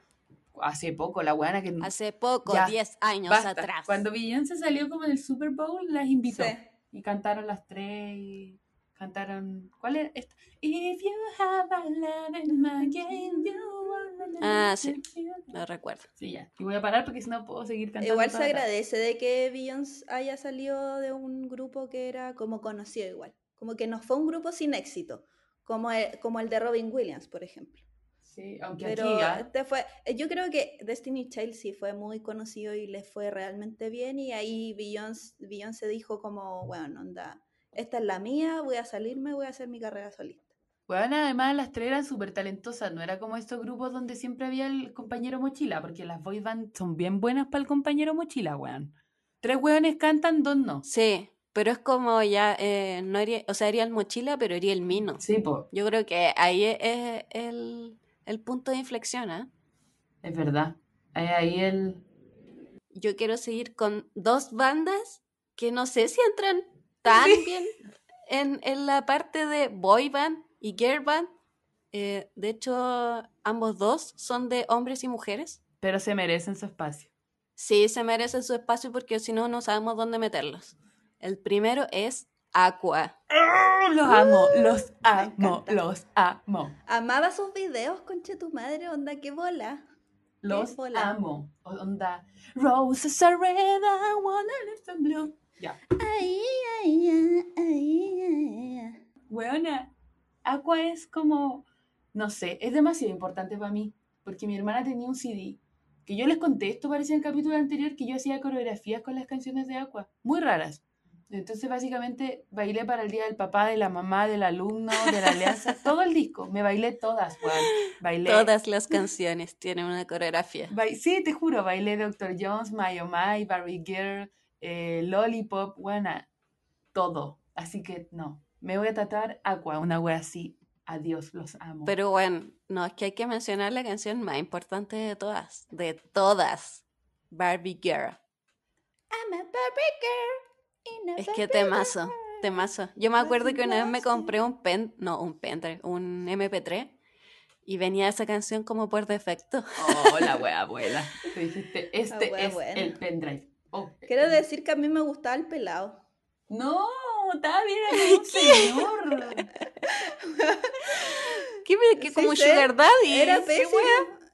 Hace poco, la buena que... Hace poco, Ya, 10 años Basta. atrás. Cuando Beyoncé salió como del Super Bowl, las invitó. Sí. Y cantaron las tres y cantaron... ¿Cuál era esta? If you have a love in my game, you Ah, sí. No recuerdo. Sí, ya. Y voy a parar porque si no puedo seguir cantando. Igual se agradece de que Beyoncé haya salido de un grupo que era como conocido igual. Como que no fue un grupo sin éxito. Como el, como el de Robin Williams, por ejemplo. Sí, aunque Pero aquí este fue, yo creo que Destiny Child sí fue muy conocido y le fue realmente bien y ahí Beyoncé, Beyoncé dijo como, bueno, onda, esta es la mía, voy a salirme, voy a hacer mi carrera solista. Bueno, además las tres eran súper talentosas, no era como estos grupos donde siempre había el compañero mochila, porque las boy band son bien buenas para el compañero mochila, weón. Tres weones cantan, dos no. Sí, pero es como ya, eh, no Ariel- o sea, Ariel Mochila, pero Ariel Mino. Sí, po, Yo creo que ahí es, es el, el punto de inflexión, ¿ah? es verdad. Ahí, ahí el... Yo quiero seguir con dos bandas que no sé si entran tan bien en, en la parte de boy band y girl band. Eh, de hecho, ambos dos son de hombres y mujeres. Pero se merecen su espacio. Sí, se merecen su espacio porque si no, no sabemos dónde meterlos. El primero es Aqua. ¡Oh, los amo, los amo, los amo. Amaba sus videos, conche tu madre, onda, qué bola. Los bola. amo. Onda, roses are red, I wanna live some blue. Ya. Ay. Weona, Aqua es como, no sé, es demasiado importante para mí, porque mi hermana tenía un CD, que yo les conté, esto parece en el capítulo anterior, que yo hacía coreografías con las canciones de Aqua, muy raras. Entonces, básicamente, bailé para el día del papá, de la mamá, del alumno, de la alianza, todo el disco, me bailé todas. Bailé. Todas las canciones tienen una coreografía. Ba- sí, te juro, bailé Dr. Jones, My Oh My, Barry Girl, eh, Lollipop, buena, todo. Así que no, me voy a tratar Aqua, una wea así. Adiós, los amo. Pero bueno, no, es que hay que mencionar la canción más importante de todas. De todas. Barbie Girl. I'm a Barbie girl. Es que temazo, temazo. Yo me acuerdo que una vez me compré un pen, no, un pendrive, un MP3 y venía esa canción como por defecto. Oh, la wea abuela. Te dijiste, este wea es buena. el pendrive. Oh, Quiero decir que a mí me gustaba el pelado. No, está bien, era un señor. ¿Qué me, que Sí como sé, Sugar Daddy? Era ¿qué pésimo,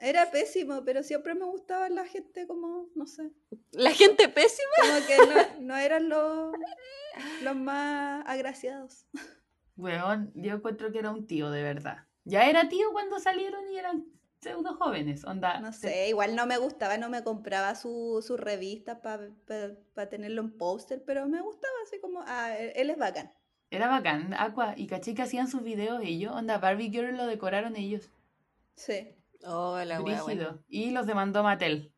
era pésimo, pero siempre me gustaba la gente como, no sé, La gente pésima. como que no, no eran los, los más agraciados. Weón, yo encuentro que era un tío, de verdad. Ya era tío cuando salieron y eran pseudo jóvenes, onda. No te- sé, igual no me gustaba, no me compraba su, su revista para tenerlo en póster, pero me gustaba así como, ah, él él es bacán. Era bacán, Aqua. Y caché que hacían sus videos ellos. Onda, Barbie Girl lo decoraron ellos. Sí. Oh, la wea. Y los demandó Mattel.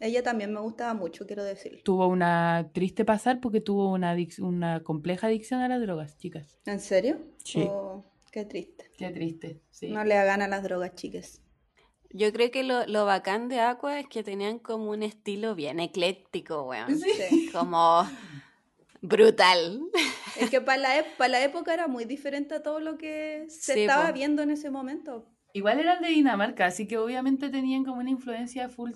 Ella también me gustaba mucho, quiero decirlo. Tuvo una triste pasar porque tuvo una, adic- una compleja adicción a las drogas, chicas. ¿En serio? Sí. Oh, qué triste. Qué triste, sí. No le hagan a las drogas, chicas. Yo creo que lo, lo bacán de Aqua es que tenían como un estilo bien ecléctico, weón. Sí. Como brutal. Es que para la, ep- pa' la época era muy diferente a todo lo que se Sí, estaba po. viendo en ese momento. Igual eran de Dinamarca, así que obviamente tenían como una influencia full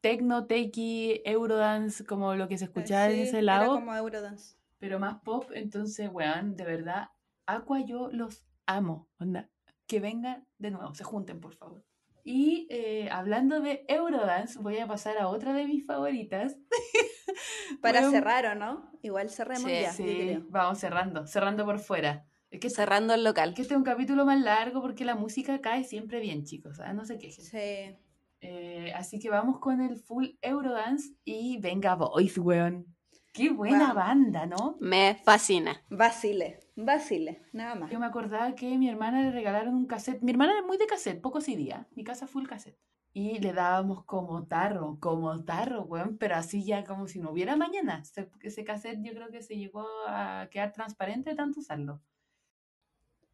techno, takey, eurodance, como lo que se escuchaba Sí, en ese Era lado, como Eurodance. pero más pop. Entonces, weón, de verdad, Aqua yo los amo. Onda, que vengan de nuevo, se junten, por favor. Y eh, hablando de Eurodance, voy a pasar a otra de mis favoritas. Para cerrar, ¿o no? Igual cerremos Sí, ya, Sí, creo. vamos cerrando, cerrando por fuera. Es que, Cerrando el local. que este es un capítulo más largo porque la música cae siempre bien, chicos. ¿ah? No se quejen. Sí. Eh, así que vamos con el full Eurodance y venga Boys, weón. Qué buena Wow. banda, ¿no? Me fascina. Vacile, vacile, nada más. Yo me acordaba que mi hermana le regalaron un cassette. Mi hermana es muy de cassette, poco CD, ¿ah? Mi casa full cassette. Y le dábamos como tarro, como tarro, weón, pero así ya como si no hubiera mañana. Ese, ese cassette yo creo que se llegó a quedar transparente de tanto usarlo.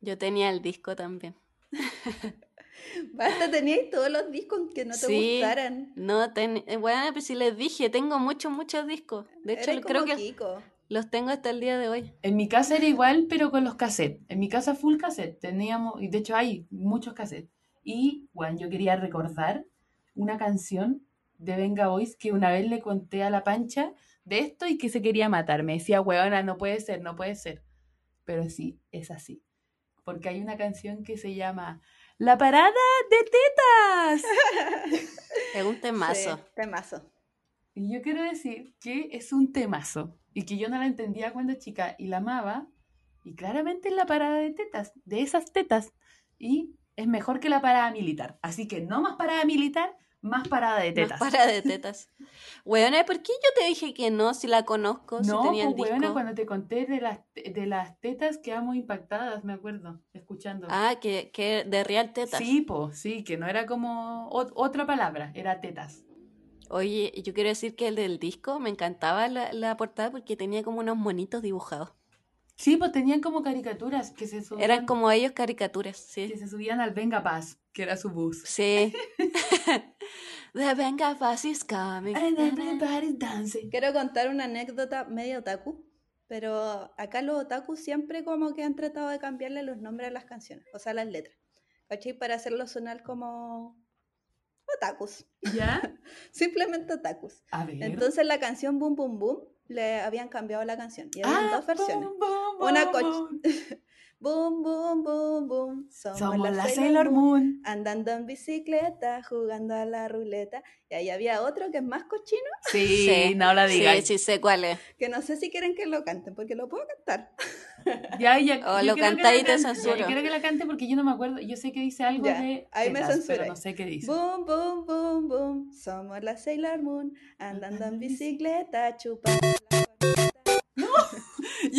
Yo tenía el disco también. Basta, teníais todos los discos que no te Sí. gustaran. No, ten... bueno, pues si les dije, tengo muchos, muchos discos. De hecho, Eres creo como que Kiko. Los tengo hasta el día de hoy. En mi casa era igual, pero con los cassettes. En mi casa full cassette. Teníamos, y de hecho hay muchos cassettes. Y, bueno, yo quería recordar una canción de Venga Boys que una vez le conté a la pancha de esto y que se quería matar. Me decía, weona, no puede ser, no puede ser. Pero sí, es así. Porque hay una canción que se llama La parada de tetas. Es un temazo. Sí, temazo. Y yo quiero decir que es un temazo y que yo no la entendía cuando chica y la amaba. Y claramente es la parada de tetas, de esas tetas. Y es mejor que la parada militar. Así que no más parada militar, más parada de Más tetas. para de tetas. Weona, ¿por qué yo te dije que no si la conozco, si No, tenía el pues disco? weona, cuando te conté de las, de las tetas quedamos impactadas, me acuerdo, escuchando. Ah, que, que de real tetas. sí, po, sí, que no era como ot- otra palabra, era tetas. Oye, yo quiero decir que el del disco me encantaba la, la portada porque tenía como unos monitos dibujados. Sí, pues tenían como caricaturas que se subían, Eran como ellos caricaturas, que sí. se subían al Venga Paz, que era su bus. Sí. The Venga Fast is coming. And everybody's dancing. Quiero contar una anécdota medio otaku, pero acá los otaku siempre como que han tratado de cambiarle los nombres a las canciones, o sea, las letras. ¿Cachai? Para hacerlo sonar como otakus, ¿Ya? simplemente otakus. A ver. Entonces la canción Boom Boom Boom le habían cambiado la canción y habían Ah, dos versiones. boom, boom, Una boom, boom. Boom Boom Boom somos, Somos la, la Sailor, Sailor Moon, Moon. andando en bicicleta, jugando a la ruleta. Y ahí había otro que es más cochino, Sí, no la Sí, digas. sí sé cuál es. que no sé si quieren que lo canten, porque lo puedo cantar. Ya, ya. O lo canta y te censuro. Yo quiero que la cante porque yo no me acuerdo. Yo sé que dice algo Ya, de. ahí me censuráis. no sé qué dice. Boom, boom, boom, boom. Somos la Sailor Moon, andando en bicicleta, chupando la.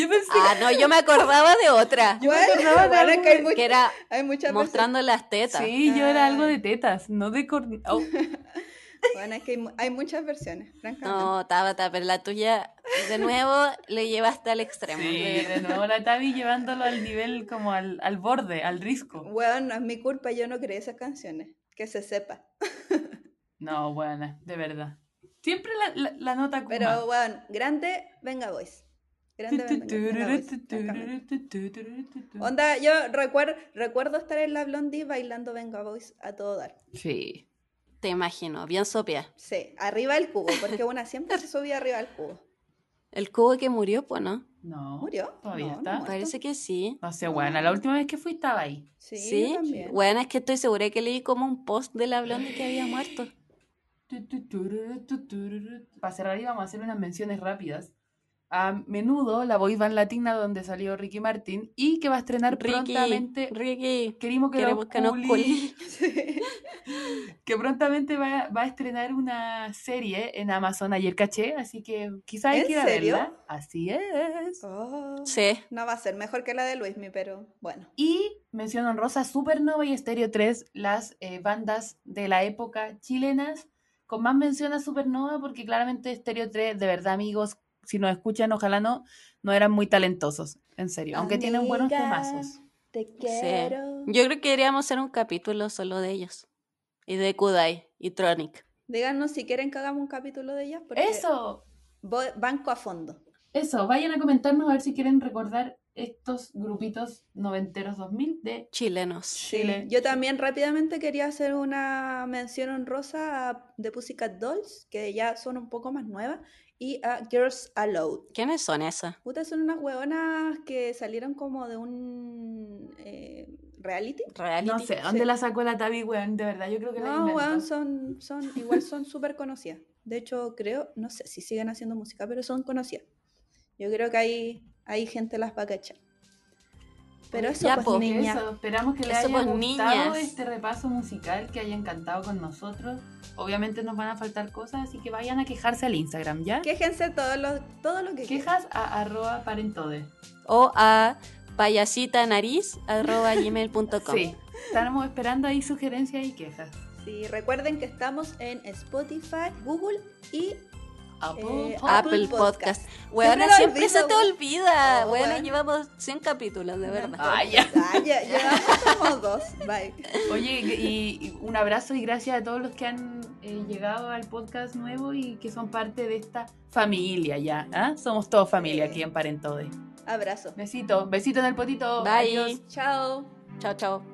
Yo pensé Ah, no, yo me acordaba de otra. Yo me Bueno, acordaba de bueno, algo que hay, much- Que era hay muchas mostrando las tetas. Sí, yo era algo Ah. de tetas, no de corn... Oh. Bueno, es que hay, mu- hay muchas versiones, francamente. No, Tabata, pero la tuya, de nuevo, le llevaste al extremo. sí, de- nuevo la Tavi llevándolo al nivel como al, al borde, al risco. Bueno, no es mi culpa, yo no creé esas canciones. Que se sepa. No, buena, de verdad. Siempre la, la, la nota Kuma. Pero bueno, grande, venga boys. Grande. Onda, yo recuerdo, recuerdo estar en la Blondie bailando Venga Boys a todo dar. Sí. Te imagino, bien sopia. Sí, arriba del cubo, porque una siempre se subía arriba del cubo. El cubo que murió, pues, ¿no? No. ¿Murió? Todavía No, está. Parece que sí. No sé, buena. La última vez que fui estaba ahí. Sí, Sí, yo también. bueno, es que estoy segura que leí como un post de la blondie que había muerto. Para cerrar íbamos a hacer unas menciones rápidas. A menudo, la boy band latina donde salió Ricky Martin y que va a estrenar Ricky, prontamente. Ricky, Queremos que queremos que nos que prontamente va, va a estrenar una serie en Amazon ayer caché, así que quizás hay ¿En que ir a serio? verla. Así es. Oh, Sí, No va a ser mejor que la de Luismi, pero bueno. Y mención honrosa, Supernova y Stereo 3, las eh, bandas de la época chilenas con más mención a Supernova, porque claramente Stereo 3, de verdad, amigos, si nos escuchan, ojalá no, no eran muy talentosos, en serio, aunque tienen buenos Amiga, temazos. Te Sí. quiero. Yo creo que deberíamos hacer un capítulo solo de ellos. Y de Kudai y Tronic. Díganos si quieren que hagamos un capítulo de ellas. Porque Eso, voy- banco a fondo. eso, vayan a comentarnos a ver si quieren recordar estos grupitos noventeros 2000 de Chilenos. Chile. Yo también rápidamente quería hacer una mención honrosa The Pussycat Dolls, que ya son un poco más nuevas, y a Girls Aloud. ¿Quiénes son esas? Puta, son unas hueonas que salieron como de un eh, reality. Reality. No sé, ¿dónde Sí. la sacó la Tabi, weón? De verdad, yo creo que la No, weón, son, son, igual son súper conocidas. De hecho, creo, no sé si siguen haciendo música, pero son conocidas. Yo creo que hay, hay gente las va a cachar. Pero eso, ya, pues, po. niña. Eso, esperamos que les Eso, haya pues, gustado niñas. este repaso musical, que haya encantado con nosotros. Obviamente nos van a faltar cosas, así que vayan a quejarse al Instagram, ¿ya? Quéjense todo lo, todo lo que quieran. Quejas a arroba parentode. O a payasitanariz.gmail.com. Sí, estamos esperando ahí sugerencias y quejas. Sí, recuerden que estamos en Spotify, Google y Apple Eh, Apple Podcast. Podcast. Weona, siempre olvido, se te olvida. Oh, Weona, llevamos 100 capítulos, de verdad. Ah, ya. Ah, ya, llevamos como dos. Bye. Oye, y, y un abrazo y gracias a todos los que han eh, llegado al podcast nuevo y que son parte de esta familia ya. ¿ah? Somos todos familia Sí. aquí en Parentode. Abrazo. Besito, besito en el potito. Bye. Adiós. Chao. Chao, chao.